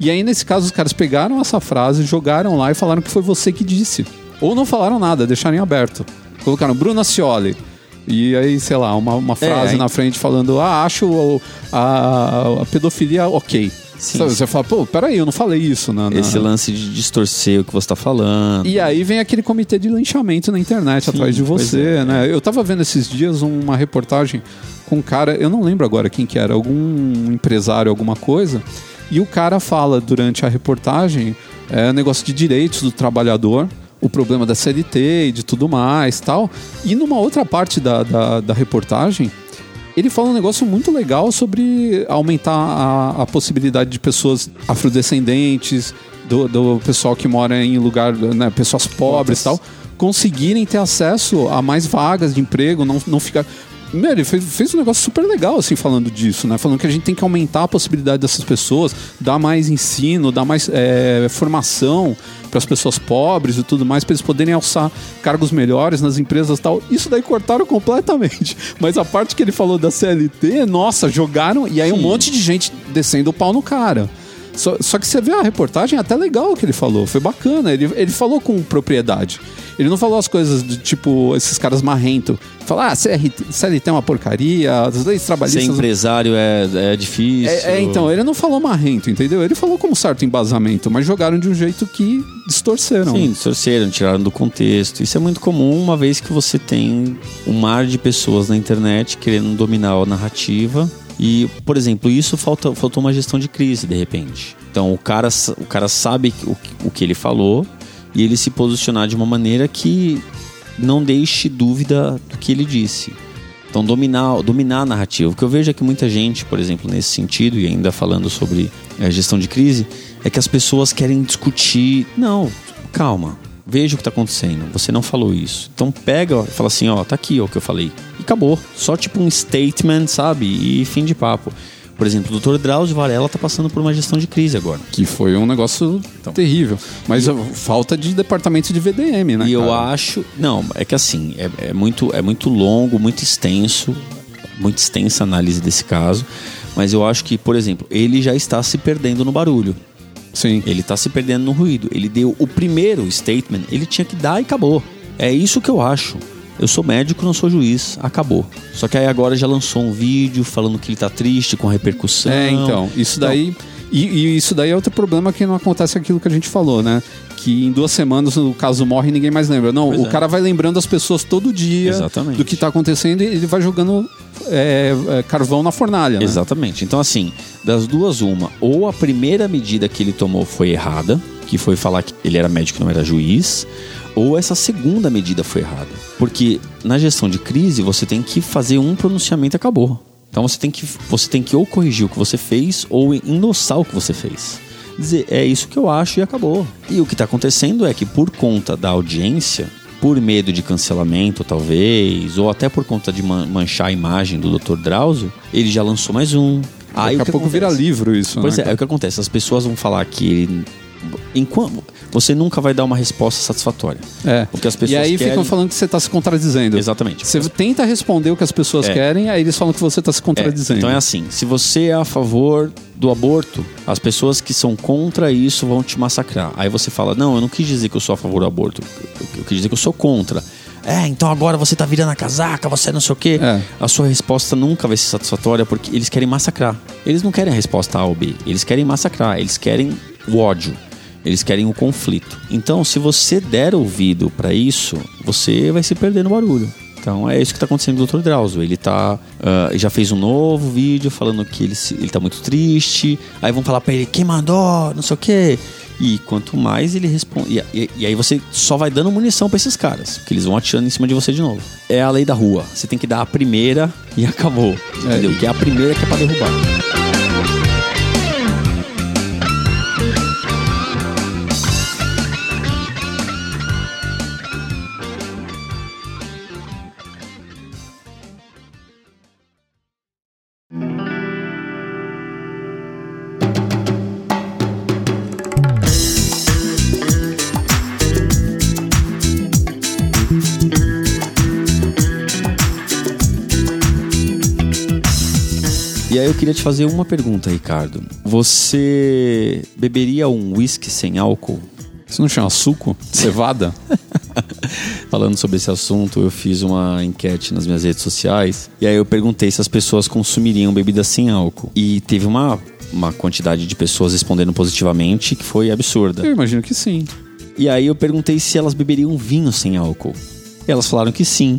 E aí, nesse caso, os caras pegaram essa frase, jogaram lá e falaram que foi você que disse. Ou não falaram nada, deixaram em aberto. Colocaram Bruno Ascioli. E aí, sei lá, uma, uma frase aí- na frente falando: Ah, acho o- a, a pedofilia ok. Sim, Sabe, sim. Você fala, pô, peraí, eu não falei isso. Na, na- Esse lance de distorcer o que você tá falando. e aí vem aquele comitê de linchamento na internet atrás de você, é. né? Eu tava vendo esses dias uma reportagem com um cara, eu não lembro agora quem que era, algum empresário, alguma coisa, e o cara fala durante a reportagem é, negócio de direitos do trabalhador, o problema da CLT e de tudo mais tal. E numa outra parte da, da, da reportagem, ele fala um negócio muito legal sobre aumentar a, a possibilidade de pessoas afrodescendentes, do, do pessoal que mora em lugar, né, pessoas pobres e tal, conseguirem ter acesso a mais vagas de emprego, não, não ficar. Meu, ele fez, fez um negócio super legal, assim, falando disso, né? Falando que a gente tem que aumentar a possibilidade dessas pessoas, dar mais ensino, dar mais é, formação para as pessoas pobres e tudo mais, para eles poderem alçar cargos melhores nas empresas e tal. Isso daí cortaram completamente. Mas a parte que ele falou da CLT, nossa, jogaram e aí um Sim. monte de gente descendo o pau no cara. Só, só que você vê a reportagem, até legal o que ele falou, foi bacana. Ele, ele falou com propriedade. Ele não falou as coisas do tipo, esses caras marrento. Falar, ah, CRT, CLT é uma porcaria, as leis Ser trabalhistas. empresário é, é difícil. É, é, então, ele não falou marrento, entendeu? Ele falou com um certo embasamento, mas jogaram de um jeito que distorceram. Sim, distorceram, tiraram do contexto. Isso é muito comum uma vez que você tem um mar de pessoas na internet querendo dominar a narrativa. E, por exemplo, isso falta, faltou uma gestão de crise, de repente. Então, o cara, o cara sabe o, o que ele falou e ele se posicionar de uma maneira que não deixe dúvida do que ele disse. Então, dominar, dominar a narrativa. O que eu vejo é que muita gente, por exemplo, nesse sentido, e ainda falando sobre eh, gestão de crise, é que as pessoas querem discutir. Não, calma. Veja o que está acontecendo. Você não falou isso. Então pega e fala assim, ó, tá aqui ó, o que eu falei. E acabou. Só tipo um statement, sabe? E fim de papo. Por exemplo, o Dr. Drauzio Varela tá passando por uma gestão de crise agora. Que foi um negócio terrível. Mas a falta de departamento de VDM, né? e eu cara? acho. Não, é que assim, é, é muito, é muito longo, muito extenso, muito extensa a análise desse caso. Mas eu acho que, por exemplo, ele já está se perdendo no barulho. Sim. Ele está se perdendo no ruído. Ele deu o primeiro statement, ele tinha que dar e acabou. É isso que eu acho. Eu sou médico, não sou juiz, acabou. Só que aí agora já lançou um vídeo falando que ele tá triste com a repercussão. É, então, isso daí. E, e isso daí é outro problema que não acontece aquilo que a gente falou, né? Que em duas semanas o caso morre e ninguém mais lembra. Não, Pois o é. cara vai lembrando as pessoas todo dia Exatamente. do que tá acontecendo e ele vai jogando é, é, carvão na fornalha. Né? Exatamente. Então, assim, das duas, uma. Ou a primeira medida que ele tomou foi errada, que foi falar que ele era médico e não era juiz, ou essa segunda medida foi errada. Porque na gestão de crise você tem que fazer um pronunciamento e acabou. Então você tem que, você tem que ou corrigir o que você fez ou endossar o que você fez. Dizer, é isso que eu acho e acabou. E o que está acontecendo é que por conta da audiência, por medo de cancelamento, talvez, ou até por conta de man- manchar a imagem do Dr. Drauzio, ele já lançou mais um. Aí Daqui o a que pouco vira acontece? livro isso, Pois né? é, é o que acontece. As pessoas vão falar que. Enquanto, você nunca vai dar uma resposta satisfatória. É. Porque as pessoas e aí querem- ficam falando que você tá se contradizendo. Exatamente. Você tenta responder o que as pessoas É. querem, aí eles falam que você tá se É, contradizendo. então é assim: se você é a favor do aborto, as pessoas que são contra isso vão te massacrar. Aí você fala: Não, eu não quis dizer que eu sou a favor do aborto, eu, quis dizer que eu sou contra. É, então agora você tá virando a casaca, você não sei o quê. É. A sua resposta nunca vai ser satisfatória porque eles querem massacrar. Eles não querem a resposta A ou B, eles querem massacrar, eles querem o ódio. Eles querem o conflito. Então, se você der ouvido pra isso, você vai se perder no barulho. Então é isso que tá acontecendo com o Dr. Drauzio. Ele tá. ah, já fez um novo vídeo falando que ele, se- ele tá muito triste. Aí vão falar pra ele, quem mandou? Não sei o quê. E quanto mais ele responde. E, e- e aí você só vai dando munição pra esses caras. Porque eles vão atirando em cima de você de novo. É a lei da rua. Você tem que dar a primeira e acabou. Entendeu? Que é a primeira que é pra derrubar. Eu queria te fazer uma pergunta, Ricardo. Você beberia um whisky sem álcool? Isso não chama suco? Cevada? Falando sobre esse assunto, eu fiz uma enquete nas minhas redes sociais e aí eu perguntei se as pessoas consumiriam bebidas sem álcool. E teve uma, uma quantidade de pessoas respondendo positivamente que foi absurda. Eu imagino que sim. E aí eu perguntei se elas beberiam vinho sem álcool. E elas falaram que sim.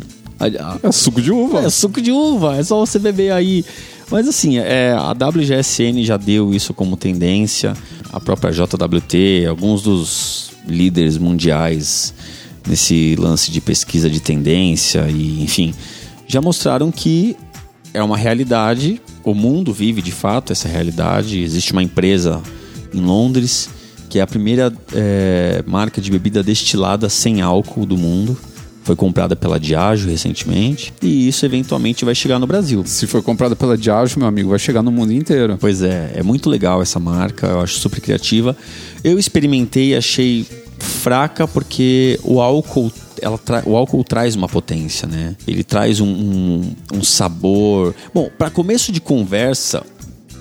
É suco de uva. É suco de uva, é só você beber aí. Mas assim, é, a WGSN já deu isso como tendência, a própria JWT, alguns dos líderes mundiais nesse lance de pesquisa de tendência e enfim, já mostraram que é uma realidade, o mundo vive de fato essa realidade. Existe uma empresa em Londres que é a primeira é, marca de bebida destilada sem álcool do mundo. Foi comprada pela Diageo recentemente e isso eventualmente vai chegar no Brasil. Se for comprada pela Diageo, meu amigo, vai chegar no mundo inteiro. Pois é, é muito legal essa marca, eu acho super criativa. Eu experimentei e achei fraca porque o álcool, ela tra- o álcool traz uma potência, né? Ele traz um, um, um sabor. Bom, para começo de conversa,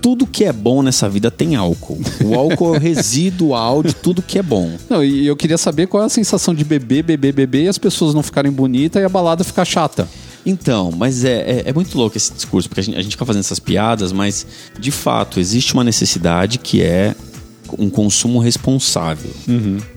tudo que é bom nessa vida tem álcool. O álcool é o residual de tudo que é bom. Não, e eu queria saber qual é a sensação de beber, beber, beber e as pessoas não ficarem bonitas e a balada ficar chata. Então, mas é, é, é muito louco esse discurso, porque a gente, a gente fica fazendo essas piadas, mas de fato existe uma necessidade que é um consumo responsável.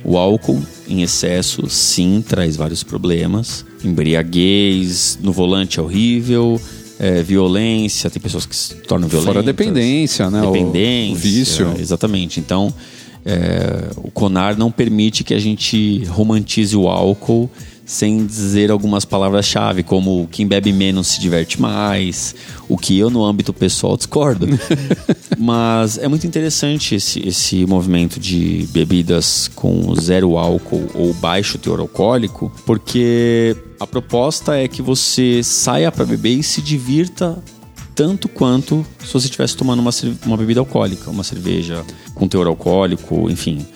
O álcool em excesso, sim, traz vários problemas. Embriaguez, no volante é horrível, é, violência, tem pessoas que se tornam violentas. Fora a dependência, né? Dependência. o vício. Exatamente. Então, é, o CONAR não permite que a gente romantize o álcool sem dizer algumas palavras-chave, como quem bebe menos se diverte mais, o que eu, no âmbito pessoal, discordo. Mas é muito interessante esse, esse movimento de bebidas com zero álcool ou baixo teor alcoólico, porque a proposta é que você saia para beber e se divirta tanto quanto se você estivesse tomando uma, uma bebida alcoólica, uma cerveja com teor alcoólico, enfim.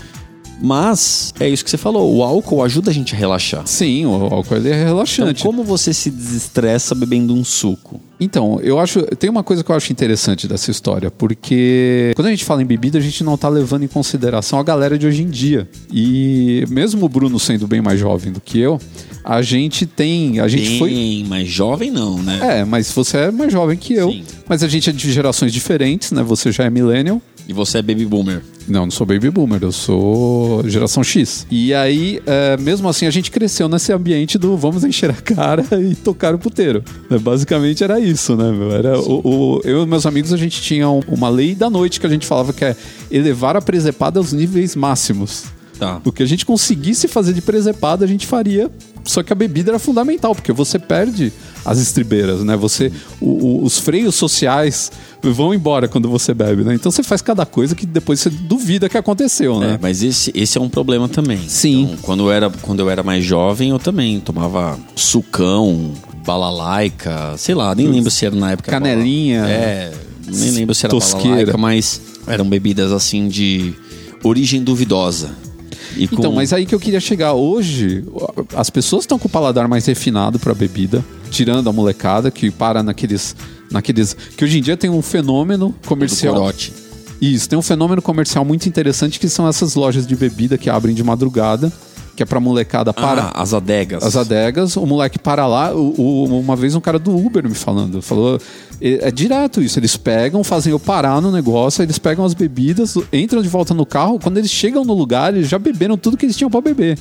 Mas é isso que você falou, o álcool ajuda a gente a relaxar. Sim, o álcool é Então, relaxante. como você se desestressa bebendo um suco? Então, eu acho. Tem uma coisa que eu acho interessante dessa história, porque quando a gente fala em bebida, a gente não tá levando em consideração a galera de hoje em dia. E mesmo o Bruno sendo bem mais jovem do que eu, a gente tem. A gente Bem, foi. mais jovem não, né? É, mas você é mais jovem que eu. Sim. Mas a gente é de gerações diferentes, né? Você já é millennial E você é baby boomer. Não, não sou baby boomer, eu sou geração X. E aí, é, mesmo assim, a gente cresceu nesse ambiente do vamos encher a cara e tocar o puteiro. É, Basicamente era isso, né? meu? Era o, o- eu e meus amigos, a gente tinha um- uma lei da noite que a gente falava que é elevar a presepada aos níveis máximos. Tá. O que a gente conseguisse fazer de presepada, a gente faria. Só que a bebida era fundamental, porque você perde as estribeiras, né? Você, o- o- os freios sociais vão embora quando você bebe, né? Então você faz cada coisa que depois você duvida que aconteceu, É, né? mas esse, esse é um problema também. Sim. Então, quando, eu era, quando eu era mais jovem, eu também tomava sucão, balalaica, sei lá, nem lembro se era na época. Canelinha. É, nem lembro se era Tosqueira. balalaica, mas eram bebidas assim de origem duvidosa. E com- Então, mas aí que eu queria chegar. Hoje, as pessoas estão com o paladar mais refinado para bebida, tirando a molecada que para naqueles naqueles que hoje em dia tem um fenômeno comercial. Isso, tem um fenômeno comercial muito interessante que são essas lojas de bebida que abrem de madrugada, que é pra molecada para Ah, as adegas. as adegas, o moleque para lá. o- o- uma vez um cara do Uber me falando, falou: é, é direto isso. Eles pegam, fazem eu parar no negócio, eles pegam as bebidas, entram de volta no carro. Quando eles chegam no lugar, eles já beberam tudo que eles tinham pra beber.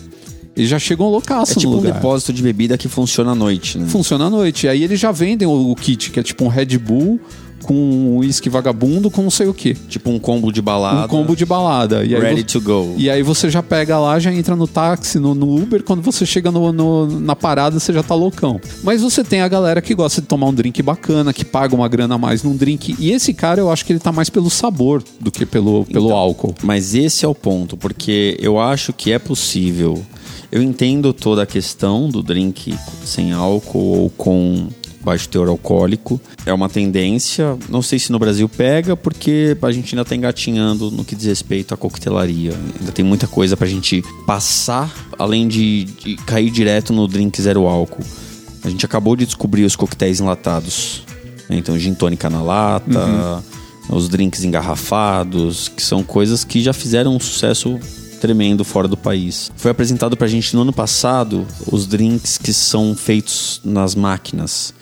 Eles já chegam loucaço É tipo no um lugar. depósito de bebida que funciona à noite, né? Funciona à noite. E aí eles já vendem o, o kit, que é tipo um Red Bull com um uísque vagabundo com não sei o que. Tipo um combo de balada. Um combo de balada. E Ready vo- to go. E aí você já pega lá, já entra no táxi, no, no Uber, quando você chega no, no- na parada, você já tá loucão. Mas você tem a galera que gosta de tomar um drink bacana, que paga uma grana a mais num drink. E esse cara, eu acho que ele tá mais pelo sabor do que pelo, pelo Então, álcool. Mas esse é o ponto, porque eu acho que é possível. Eu entendo toda a questão do drink sem álcool ou com baixo teor alcoólico. É uma tendência, não sei se no Brasil pega, porque a gente ainda está engatinhando no que diz respeito à coquetelaria. Ainda tem muita coisa pra gente passar, além de, de cair direto no drink zero álcool. A gente acabou de descobrir os coquetéis enlatados. né? Então, gin tônica na lata, os drinks engarrafados, que são coisas que já fizeram um sucesso tremendo fora do país. Foi apresentado pra gente no ano passado os drinks que são feitos nas máquinas.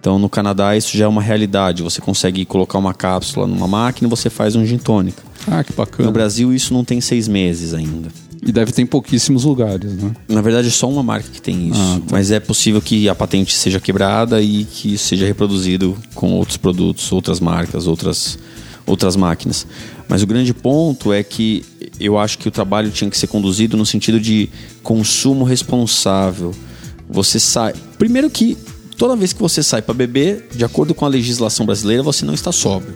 Então, no Canadá, isso já é uma realidade. Você consegue colocar uma cápsula numa máquina e você faz um gin tônica. Ah, que No bacana. Brasil, isso não tem seis meses ainda. E deve ter em pouquíssimos lugares, né? Na verdade, é só uma marca que tem isso. Ah, Mas é possível que a patente seja quebrada e que isso seja reproduzido com outros produtos, outras marcas, outras, outras máquinas. Mas o grande ponto é que eu acho que o trabalho tinha que ser conduzido no sentido de consumo responsável. Você sai. Primeiro que toda vez que você sai para beber, de acordo com a legislação brasileira, você não está sóbrio.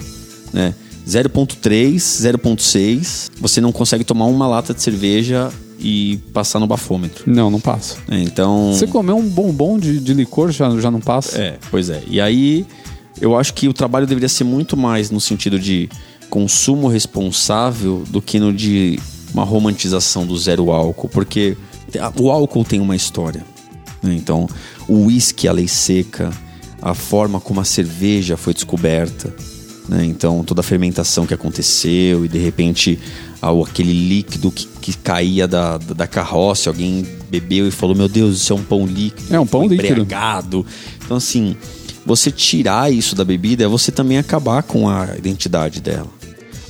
Né? 0.3, 0.6, você não consegue tomar uma lata de cerveja e passar no bafômetro. Não, não passa. É, Então. Você comer um bombom de, de licor já, já não passa? É, pois é. E aí, eu acho que o trabalho deveria ser muito mais no sentido de consumo responsável do que no de uma romantização do zero álcool, porque o álcool tem uma história. Né? Então, o uísque, a lei seca, a forma como a cerveja foi descoberta, né? então toda a fermentação que aconteceu e de repente aquele líquido que, que caía da, da, carroça, alguém bebeu e falou: Meu Deus, isso é um pão líquido. É um pão líquido. embriagado. Então, assim, você tirar isso da bebida é você também acabar com a identidade dela.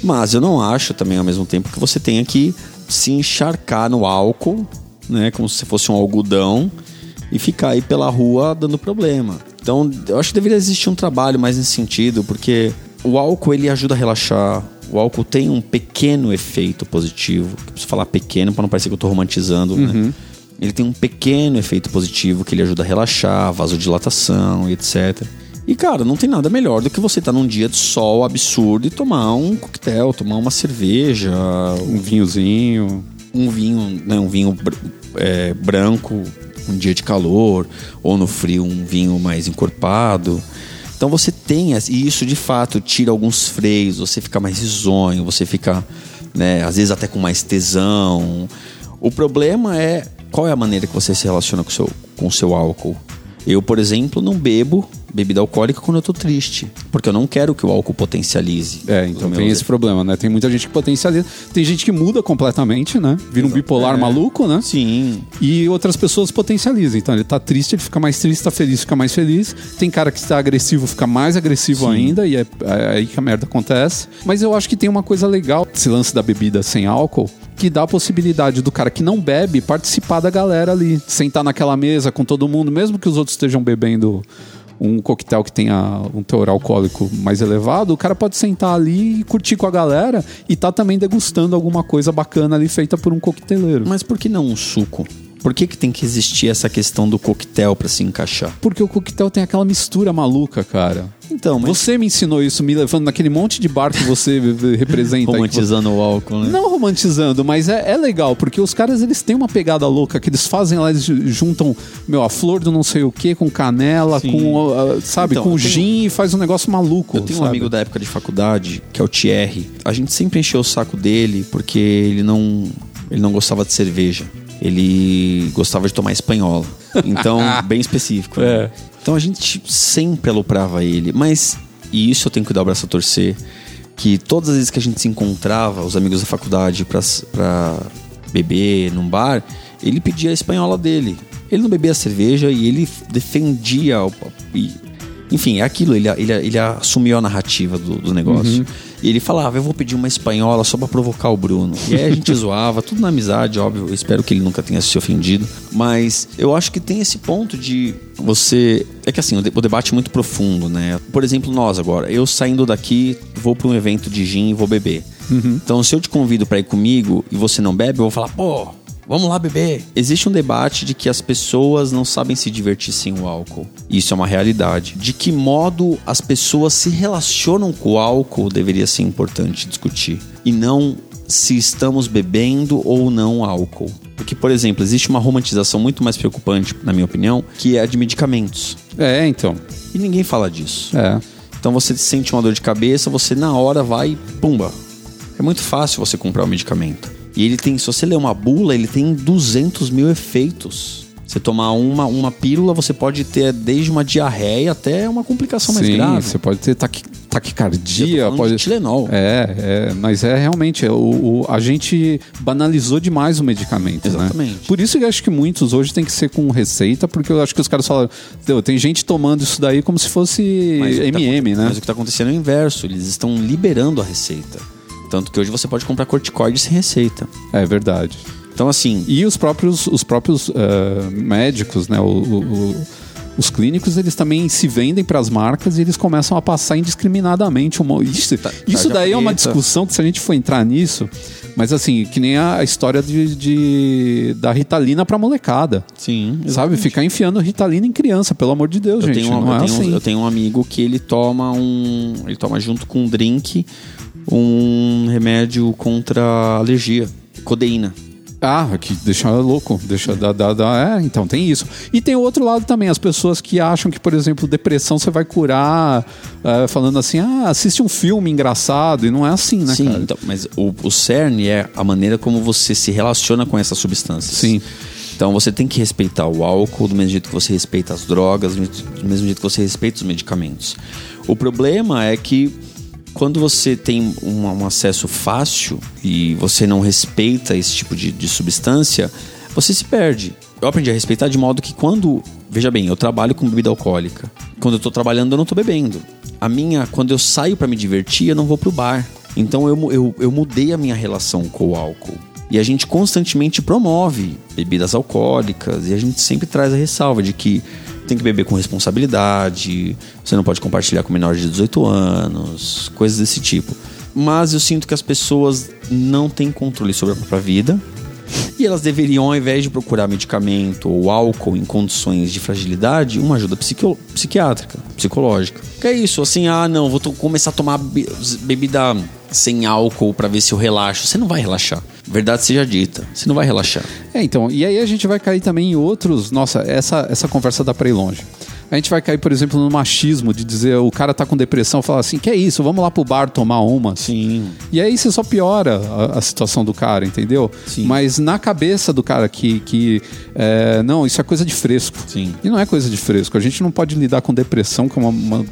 Mas eu não acho também ao mesmo tempo que você tenha que se encharcar no álcool, né? Como se fosse um algodão e ficar aí pela rua dando problema. Então, eu acho que deveria existir um trabalho mais nesse sentido, porque o álcool ele ajuda a relaxar. O álcool tem um pequeno efeito positivo. Eu preciso falar pequeno para não parecer que eu estou romantizando, né? Ele tem um pequeno efeito positivo que ele ajuda a relaxar, vasodilatação e etc. E, cara, não tem nada melhor do que você estar num dia de sol absurdo e tomar um coquetel, tomar uma cerveja, Um vinhozinho. um vinho, né, um vinho br- é, branco, um dia de calor, ou no frio um vinho mais encorpado. Então você tem, e isso de fato tira alguns freios, você fica mais risonho, você fica, né, às vezes até com mais tesão. O problema é qual é a maneira que você se relaciona com seu, com o seu álcool. Eu, por exemplo, não bebo bebida alcoólica quando eu tô triste. Porque eu não quero que o álcool potencialize. É, então tem esse problema, né? Tem muita gente que potencializa. Tem gente que muda completamente, né? Vira um bipolar É. maluco, né? Sim. E outras pessoas potencializam. Então ele tá triste, ele fica mais triste, tá feliz, fica mais feliz. Tem cara que está agressivo, fica mais agressivo ainda, e é, é aí que a merda acontece. Mas eu acho que tem uma coisa legal, esse lance da bebida sem álcool. Que dá a possibilidade do cara que não bebe participar da galera ali, sentar naquela mesa com todo mundo, mesmo que os outros estejam bebendo um coquetel que tenha um teor alcoólico mais elevado, o cara pode sentar ali e curtir com a galera e tá também degustando alguma coisa bacana ali feita por um coqueteleiro. Mas por que não um suco? Por que, que tem que existir essa questão do coquetel pra se encaixar? Porque o coquetel tem aquela mistura maluca, cara. Então, mas Você me ensinou isso, me levando naquele monte de bar que você representa. aí, que romantizando o álcool, né? Não romantizando, mas é, é legal, porque os caras eles têm uma pegada louca que eles fazem lá, eles ju- juntam, meu, a flor do não sei o que com canela, Sim. com, ah, sabe, Então, com eu tenho- gin e faz um negócio maluco. Eu tenho um sabe? amigo da época de faculdade, que é o Thierry. A gente sempre encheu o saco dele porque ele não, ele não gostava de cerveja. Ele gostava de tomar espanhola. Então, bem específico. né? É. Então a gente sempre aloprava ele. Mas, e isso eu tenho que dar o braço a torcer, que todas as vezes que a gente se encontrava, os amigos da faculdade, pra, pra beber num bar, ele pedia a espanhola dele. Ele não bebia cerveja e ele defendia. o- e- enfim, é aquilo, ele, ele, ele assumiu a narrativa do, do negócio. E ele falava, eu vou pedir uma espanhola só pra provocar o Bruno. E aí a gente zoava, tudo na amizade, óbvio. Eu espero que ele nunca tenha se ofendido. Mas eu acho que tem esse ponto de você. É que assim, o, de- o debate é muito profundo, né? Por exemplo, nós agora, eu saindo daqui, vou pra um evento de gin e vou beber. Então, se eu te convido pra ir comigo e você não bebe, eu vou falar, pô, Vamos lá beber. Existe um debate de que as pessoas não sabem se divertir sem o álcool. Isso é uma realidade. De que modo as pessoas se relacionam com o álcool deveria ser importante discutir. E não se estamos bebendo ou não álcool. Porque, por exemplo, existe uma romantização muito mais preocupante, na minha opinião, que é a de medicamentos. É, então. E ninguém fala disso. É. Então você sente uma dor de cabeça, você na hora vai e pumba. É muito fácil você comprar o medicamento. E ele tem, se você ler uma bula, ele tem 200 mil efeitos. Você tomar uma, uma pílula, você pode ter desde uma diarreia até uma complicação mais Sim, grave. você pode ter taqui- taquicardia, pode de Tilenol. É, é, mas é realmente, o, o- a gente banalizou demais o medicamento, Exatamente. né? Por isso que eu acho que muitos hoje tem que ser com receita, porque eu acho que os caras falam, "Teu, tem gente tomando isso daí como se fosse Mas tá MM, aconte- né? Mas o que está acontecendo é o inverso. Eles estão liberando a receita. Tanto que hoje você pode comprar corticoide sem receita. É verdade. Então, assim, E os próprios, os próprios eh, médicos, né? o- o- os clínicos, eles também se vendem para as marcas e eles começam a passar indiscriminadamente. Uma, isso Tá- isso tarja daí é uma preta. discussão que se a gente for entrar nisso, mas assim, que nem a história de, de- da Ritalina para molecada. sim. Sabe? Ficar enfiando Ritalina em criança, pelo amor de Deus, Eu gente. tenho, um- eu, é tenho, assim. eu tenho um amigo que ele toma um. Ele toma junto com um drink um remédio contra alergia. Codeína. Ah, que deixa louco, deixa dá, dá, dá- é, então tem isso. E tem o outro lado também, as pessoas que acham que, por exemplo, depressão você vai curar é, falando assim, ah, assiste um filme engraçado, e não é assim, né, Sim, cara? então, mas o, o cerne é a maneira como você se relaciona com essas substâncias. Sim. Então você tem que respeitar o álcool do mesmo jeito que você respeita as drogas, do mesmo- do mesmo jeito que você respeita os medicamentos. O problema é que quando você tem um, um acesso fácil e você não respeita esse tipo de, de substância, você se perde. Eu aprendi a respeitar de modo que quando. Veja bem, eu trabalho com bebida alcoólica. Quando eu tô trabalhando, eu não tô bebendo. A minha. Quando eu saio para me divertir, eu não vou pro bar. Então eu, eu, eu mudei a minha relação com o álcool. E a gente constantemente promove bebidas alcoólicas e a gente sempre traz a ressalva de que tem que beber com responsabilidade, você não pode compartilhar com menores de 18 anos, coisas desse tipo. Mas eu sinto que as pessoas não têm controle sobre a própria vida e elas deveriam, ao invés de procurar medicamento ou álcool em condições de fragilidade, uma ajuda psiquio- psiquiátrica, psicológica. Que é isso, assim, ah, não, vou começar a tomar be- bebida sem álcool pra ver se eu relaxo. Você não vai relaxar. Verdade seja dita, você não vai relaxar. É, então, e aí a gente vai cair também em outros. Nossa, essa, essa conversa dá pra ir longe. A gente vai cair, por exemplo, no machismo de dizer o cara tá com depressão, falar assim, que é isso, vamos lá pro bar tomar uma. Sim. E aí você só piora a, a situação do cara, entendeu? Sim. Mas na cabeça do cara que, que é, não, isso é coisa de fresco. Sim. E não é coisa de fresco. A gente não pode lidar com depressão, que é uma- uma-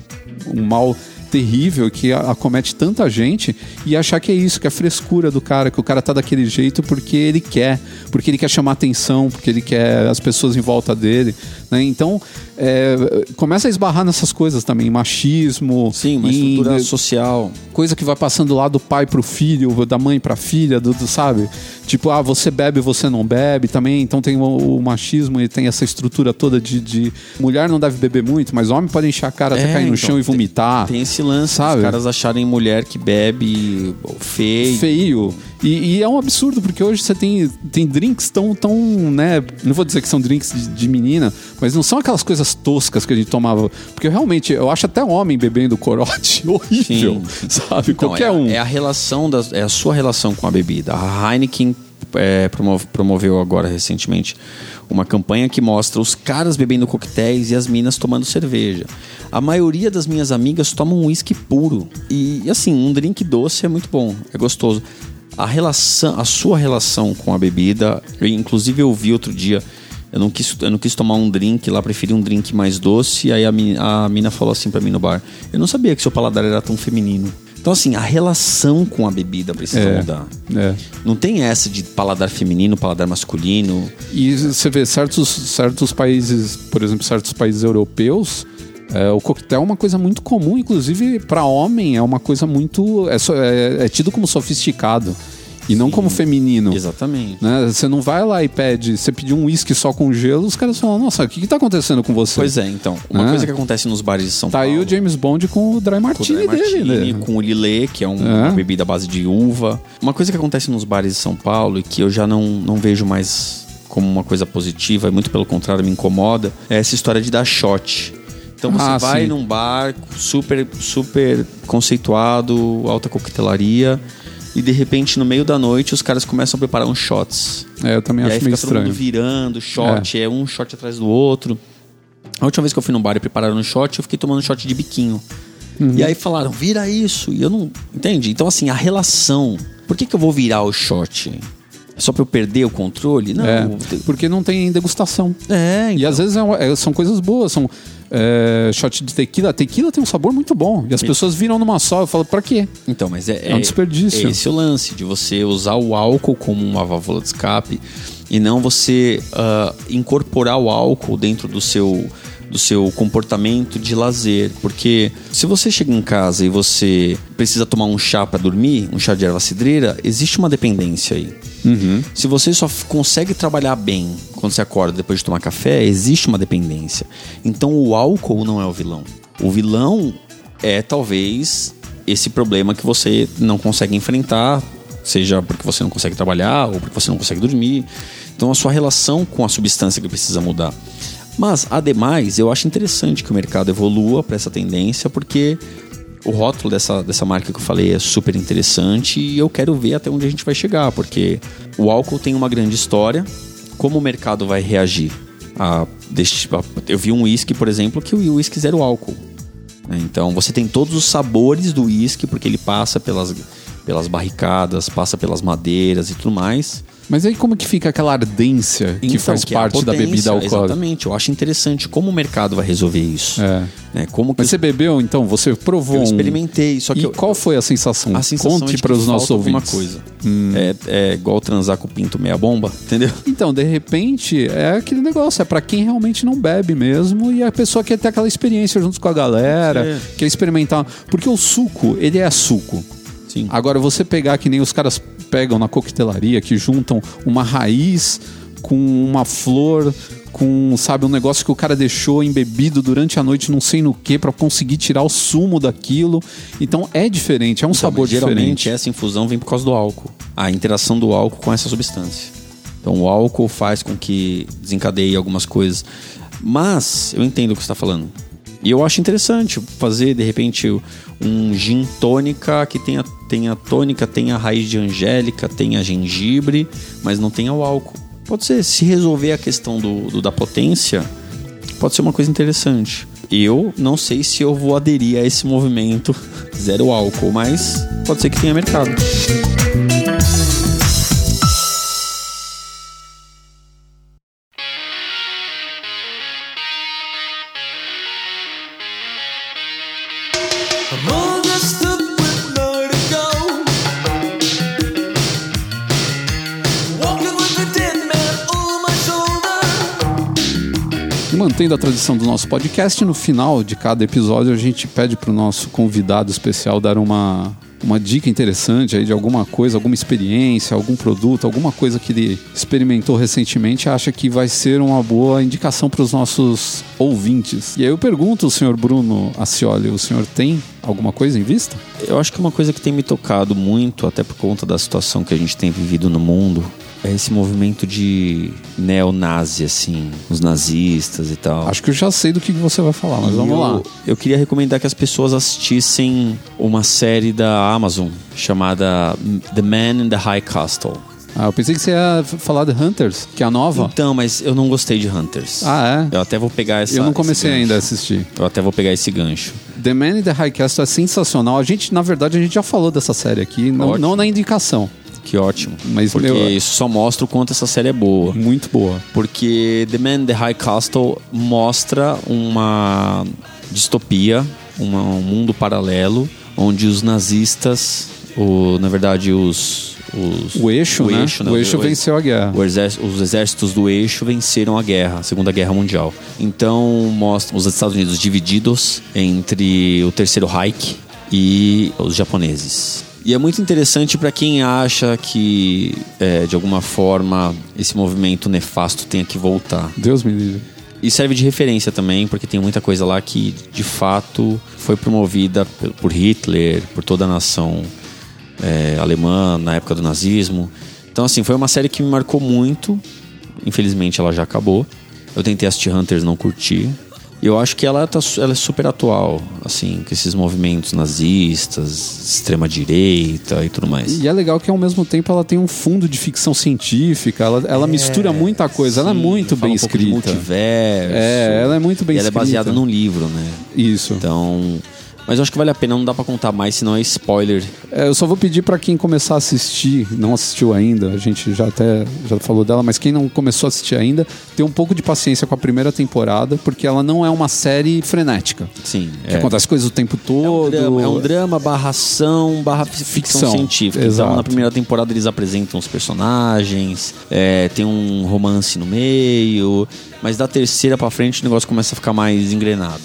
um mal terrível que acomete tanta gente e achar que é isso, que é a frescura do cara, que o cara tá daquele jeito porque ele quer, porque ele quer chamar atenção, porque ele quer as pessoas em volta dele. né? Então, é, começa a esbarrar nessas coisas também, machismo, Sim, uma em- estrutura social. coisa que vai passando lá do pai pro filho, da mãe pra filha, do, do- sabe? Tipo, ah, você bebe, você não bebe também. Então tem o, o machismo e tem essa estrutura toda de, de mulher não deve beber muito, mas homem pode encher a cara até É, cair no então, chão e tem- vomitar. Tem esse lance, Sabe? os caras acharem mulher que bebe feio. feio. E, e é um absurdo, porque hoje você tem, tem drinks tão, tão, né? Não vou dizer que são drinks de, de menina, mas não são aquelas coisas toscas que a gente tomava. Porque realmente, eu acho até homem bebendo corote horrível, Sim. sabe? Então, Qualquer é, um. É a relação, das, é a sua relação com a bebida. A Heineken é, promove- promoveu agora recentemente uma campanha que mostra os caras bebendo coquetéis e as minas tomando cerveja. A maioria das minhas amigas tomam uísque puro. E, assim, um drink doce é muito bom, é gostoso. A relação, a sua relação com a bebida, eu, inclusive eu vi outro dia, eu não quis, eu não quis tomar um drink lá, preferi um drink mais doce. Aí a, a mina falou assim pra mim no bar: Eu não sabia que seu paladar era tão feminino. Então, assim, a relação com a bebida precisa É. mudar. É. Não tem essa de paladar feminino, paladar masculino. E você vê certos, certos países, por exemplo, certos países europeus, é, o coquetel é uma coisa muito comum, inclusive para homem é uma coisa muito. É, é- é tido como sofisticado e não como feminino. Exatamente. Né? Você não vai lá e pede, você pediu um uísque só com gelo, os caras falam, nossa, o que, que tá acontecendo com você? Pois é, então. Uma Ah. coisa que acontece nos bares de São Tá Paulo. aí o James Bond com o Dry com o Martini Dry dele, Martini, né? com o Lillet, que é um- É. uma bebida à base de uva. Uma coisa que acontece nos bares de São Paulo e que eu já não, não vejo mais como uma coisa positiva, e muito pelo contrário me incomoda, é essa história de dar shot. Então você Ah, vai sim. num bar super, super conceituado, alta coquetelaria, e de repente no meio da noite os caras começam a preparar uns shots. É, eu também E aí acho fica meio todo mundo estranho. virando, shot, é. um shot atrás do outro. A última vez que eu fui num bar e prepararam um shot, eu fiquei tomando shot de biquinho. Uhum. E aí falaram, vira isso. E eu não. Entende? Então, assim, a relação. Por que, que eu vou virar o shot? É Só pra eu perder o controle? Não. É, porque não tem degustação. É, E às vezes é é- são coisas boas, são é, shot de tequila. Tequila tem um sabor muito bom. E as pessoas viram numa só. Eu falo, pra quê? Então, mas é, É um desperdício. É esse o lance de você usar o álcool como uma válvula de escape e não você ah, incorporar o álcool dentro do seu do seu comportamento de lazer, porque se você chega em casa e você precisa tomar um chá para dormir, um chá de erva cidreira, existe uma dependência aí. Se você só consegue trabalhar bem quando você acorda depois de tomar café, existe uma dependência. Então o álcool não é o vilão. O vilão é talvez esse problema que você não consegue enfrentar, seja porque você não consegue trabalhar ou porque você não consegue dormir. Então a sua relação com a substância que precisa mudar. Mas, ademais, eu acho interessante que o mercado evolua para essa tendência, porque o rótulo dessa, dessa marca que eu falei é super interessante e eu quero ver até onde a gente vai chegar, porque o álcool tem uma grande história. Como o mercado vai reagir? A, eu vi um uísque, por exemplo, que o uísque zero álcool. né? Então você tem todos os sabores do uísque, porque ele passa pelas, pelas barricadas, passa pelas madeiras e tudo mais. Mas aí como que fica aquela ardência que Então, faz que é parte da potência, bebida alcoólica? Exatamente, eu acho interessante como o mercado vai resolver isso. É. Né? Como que Mas você bebeu, então? Você provou eu experimentei, só que E eu- qual foi a sensação? a sensação Conte é para que os nossos ouvintes. coisa. É, é igual transar com o pinto meia bomba, entendeu? Então, de repente, é aquele negócio, é pra quem realmente não bebe mesmo e a pessoa quer ter aquela experiência junto com a galera, É. quer experimentar. Porque o suco, ele é suco. Sim. Agora, você pegar que nem os caras pegam na coquetelaria, que juntam uma raiz com uma flor, com, sabe, um negócio que o cara deixou embebido durante a noite, não sei no que, pra conseguir tirar o sumo daquilo. Então é diferente, é um sabor Mas geralmente diferente. essa infusão vem por causa do álcool. A interação do álcool com essa substância. Então o álcool faz com que desencadeie algumas coisas. Mas eu entendo o que você está falando. E eu acho interessante fazer, de repente, um gin tônica que tenha, tenha tônica, tenha raiz de angélica, tenha gengibre, mas não tenha o álcool. Pode ser, se resolver a questão do, do- da potência, pode ser uma coisa interessante. Eu não sei se eu vou aderir a esse movimento zero álcool, mas pode ser que tenha mercado. Mantendo a tradição do nosso podcast, no final de cada episódio a gente pede para o nosso convidado especial dar uma, uma dica interessante aí de alguma coisa, alguma experiência, algum produto, alguma coisa que ele experimentou recentemente e acha que vai ser uma boa indicação para os nossos ouvintes. E aí eu pergunto, senhor Bruno Acioli, o senhor tem alguma coisa em vista? Eu acho que uma coisa que tem me tocado muito, até por conta da situação que a gente tem vivido no mundo, é esse movimento de neonazi, assim, os nazistas e tal. Acho que eu já sei do que você vai falar, mas E vamos eu, lá. Eu queria recomendar que as pessoas assistissem uma série da Amazon chamada The Man in the High Castle. Ah, eu pensei que você ia falar de Hunters, que é a nova. Então, mas eu não gostei de Hunters. Ah, é? Eu até vou pegar essa. Eu não comecei ainda a assistir. Eu até vou pegar esse gancho. The Man in the High Castle é sensacional. A gente, na verdade, a gente já falou dessa série aqui, não, não na indicação, Que ótimo. Mas, Porque meu- isso só mostra o quanto essa série é boa. muito boa. Porque The Man in the High Castle mostra uma distopia, uma- um mundo paralelo, onde os nazistas, o, na verdade, os. os O eixo, né? eixo, o eixo o- venceu a guerra. o exército- os exércitos do eixo venceram a guerra, a Segunda Guerra Mundial. Então mostra os Estados Unidos divididos entre o Terceiro Reich e os japoneses. E é muito interessante para quem acha que, é, de alguma forma, esse movimento nefasto tenha que voltar. Deus me livre. E serve de referência também, porque tem muita coisa lá que, de fato, foi promovida por Hitler, por toda a nação é, alemã na época do nazismo. Então, assim, foi uma série que me marcou muito. Infelizmente, ela já acabou. Eu tentei assistir Hunters, não curti. Eu acho que ela, tá, ela é super atual, assim, com esses movimentos nazistas, extrema-direita e tudo mais. E é legal que ao mesmo tempo ela tem um fundo de ficção científica, ela, ela mistura muita coisa, ela é Sim, muito bem um escrita. multiverso. É, ela é muito bem e ela é escrita. baseada num livro, né? Isso. Então. Mas eu acho que vale a pena, não dá pra contar mais, senão é spoiler. É, eu só vou pedir pra quem começar a assistir, não assistiu ainda, a gente já até já falou dela, mas quem não começou a assistir ainda, ter um pouco de paciência com a primeira temporada, porque ela não é uma série frenética. Sim. Que acontece coisas o tempo todo. É um drama, é um drama barra ação, barra ficção, Ficção, científica. exato. Então, na primeira temporada eles apresentam os personagens, é, tem um romance no meio, mas da terceira pra frente o negócio começa a ficar mais engrenado.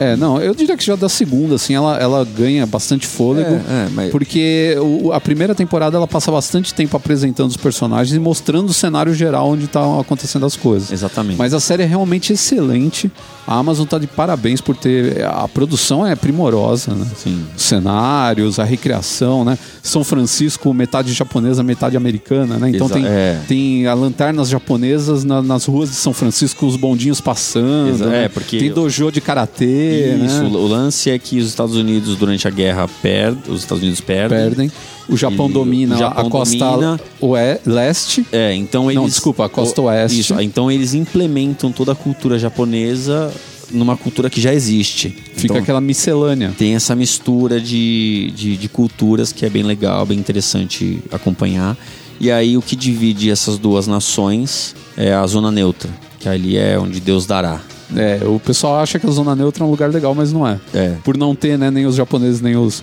É, não, eu diria que já da segunda, assim, ela, ela ganha bastante fôlego. É, é, mas- Porque o- a primeira temporada ela passa bastante tempo apresentando os personagens e mostrando o cenário geral onde estão acontecendo as coisas. Exatamente. Mas a série é realmente excelente. A Amazon tá de parabéns por ter. A produção é primorosa, né? Sim. Os cenários, a recriação, né? São Francisco, metade japonesa, metade americana, né? Então Exa- tem, é. tem a lanternas japonesas na- nas ruas de São Francisco, os bondinhos passando. Né? é, porque- Tem dojo de karatê, Isso, né? o lance é que os Estados Unidos, durante a guerra, perdem. Os Estados Unidos perdem. Perdem. O Japão E domina o Japão a costa domina- oe- leste. É, então eles. Não, desculpa, a costa o- oeste. Isso, então eles implementam toda a cultura japonesa numa cultura que já existe. Fica Então, aquela miscelânea. Tem essa mistura de, de, de culturas que é bem legal, bem interessante acompanhar. E aí o que divide essas duas nações é a zona neutra, que ali é onde Deus dará. É, o pessoal acha que a Zona Neutra é um lugar legal, mas não é. É. Por não ter, né, nem os japoneses, nem os.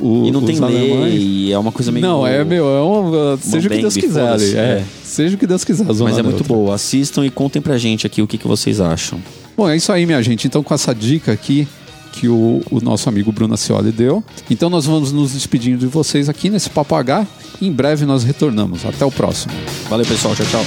O, e não tem alemães... lei, é uma coisa meio. Não, é meu, é um, uh, seja o que Deus quiser. É. é. Seja o que Deus quiser. Mas é muito boa. Assistam e contem pra gente aqui o que, que vocês acham. Bom, é isso aí, minha gente. Então, com essa dica aqui, que o, o, nosso amigo Bruno Cioli deu. Então nós vamos nos despedindo de vocês aqui nesse Papo H. Em breve nós retornamos. Até o próximo. Valeu, pessoal. Tchau, tchau.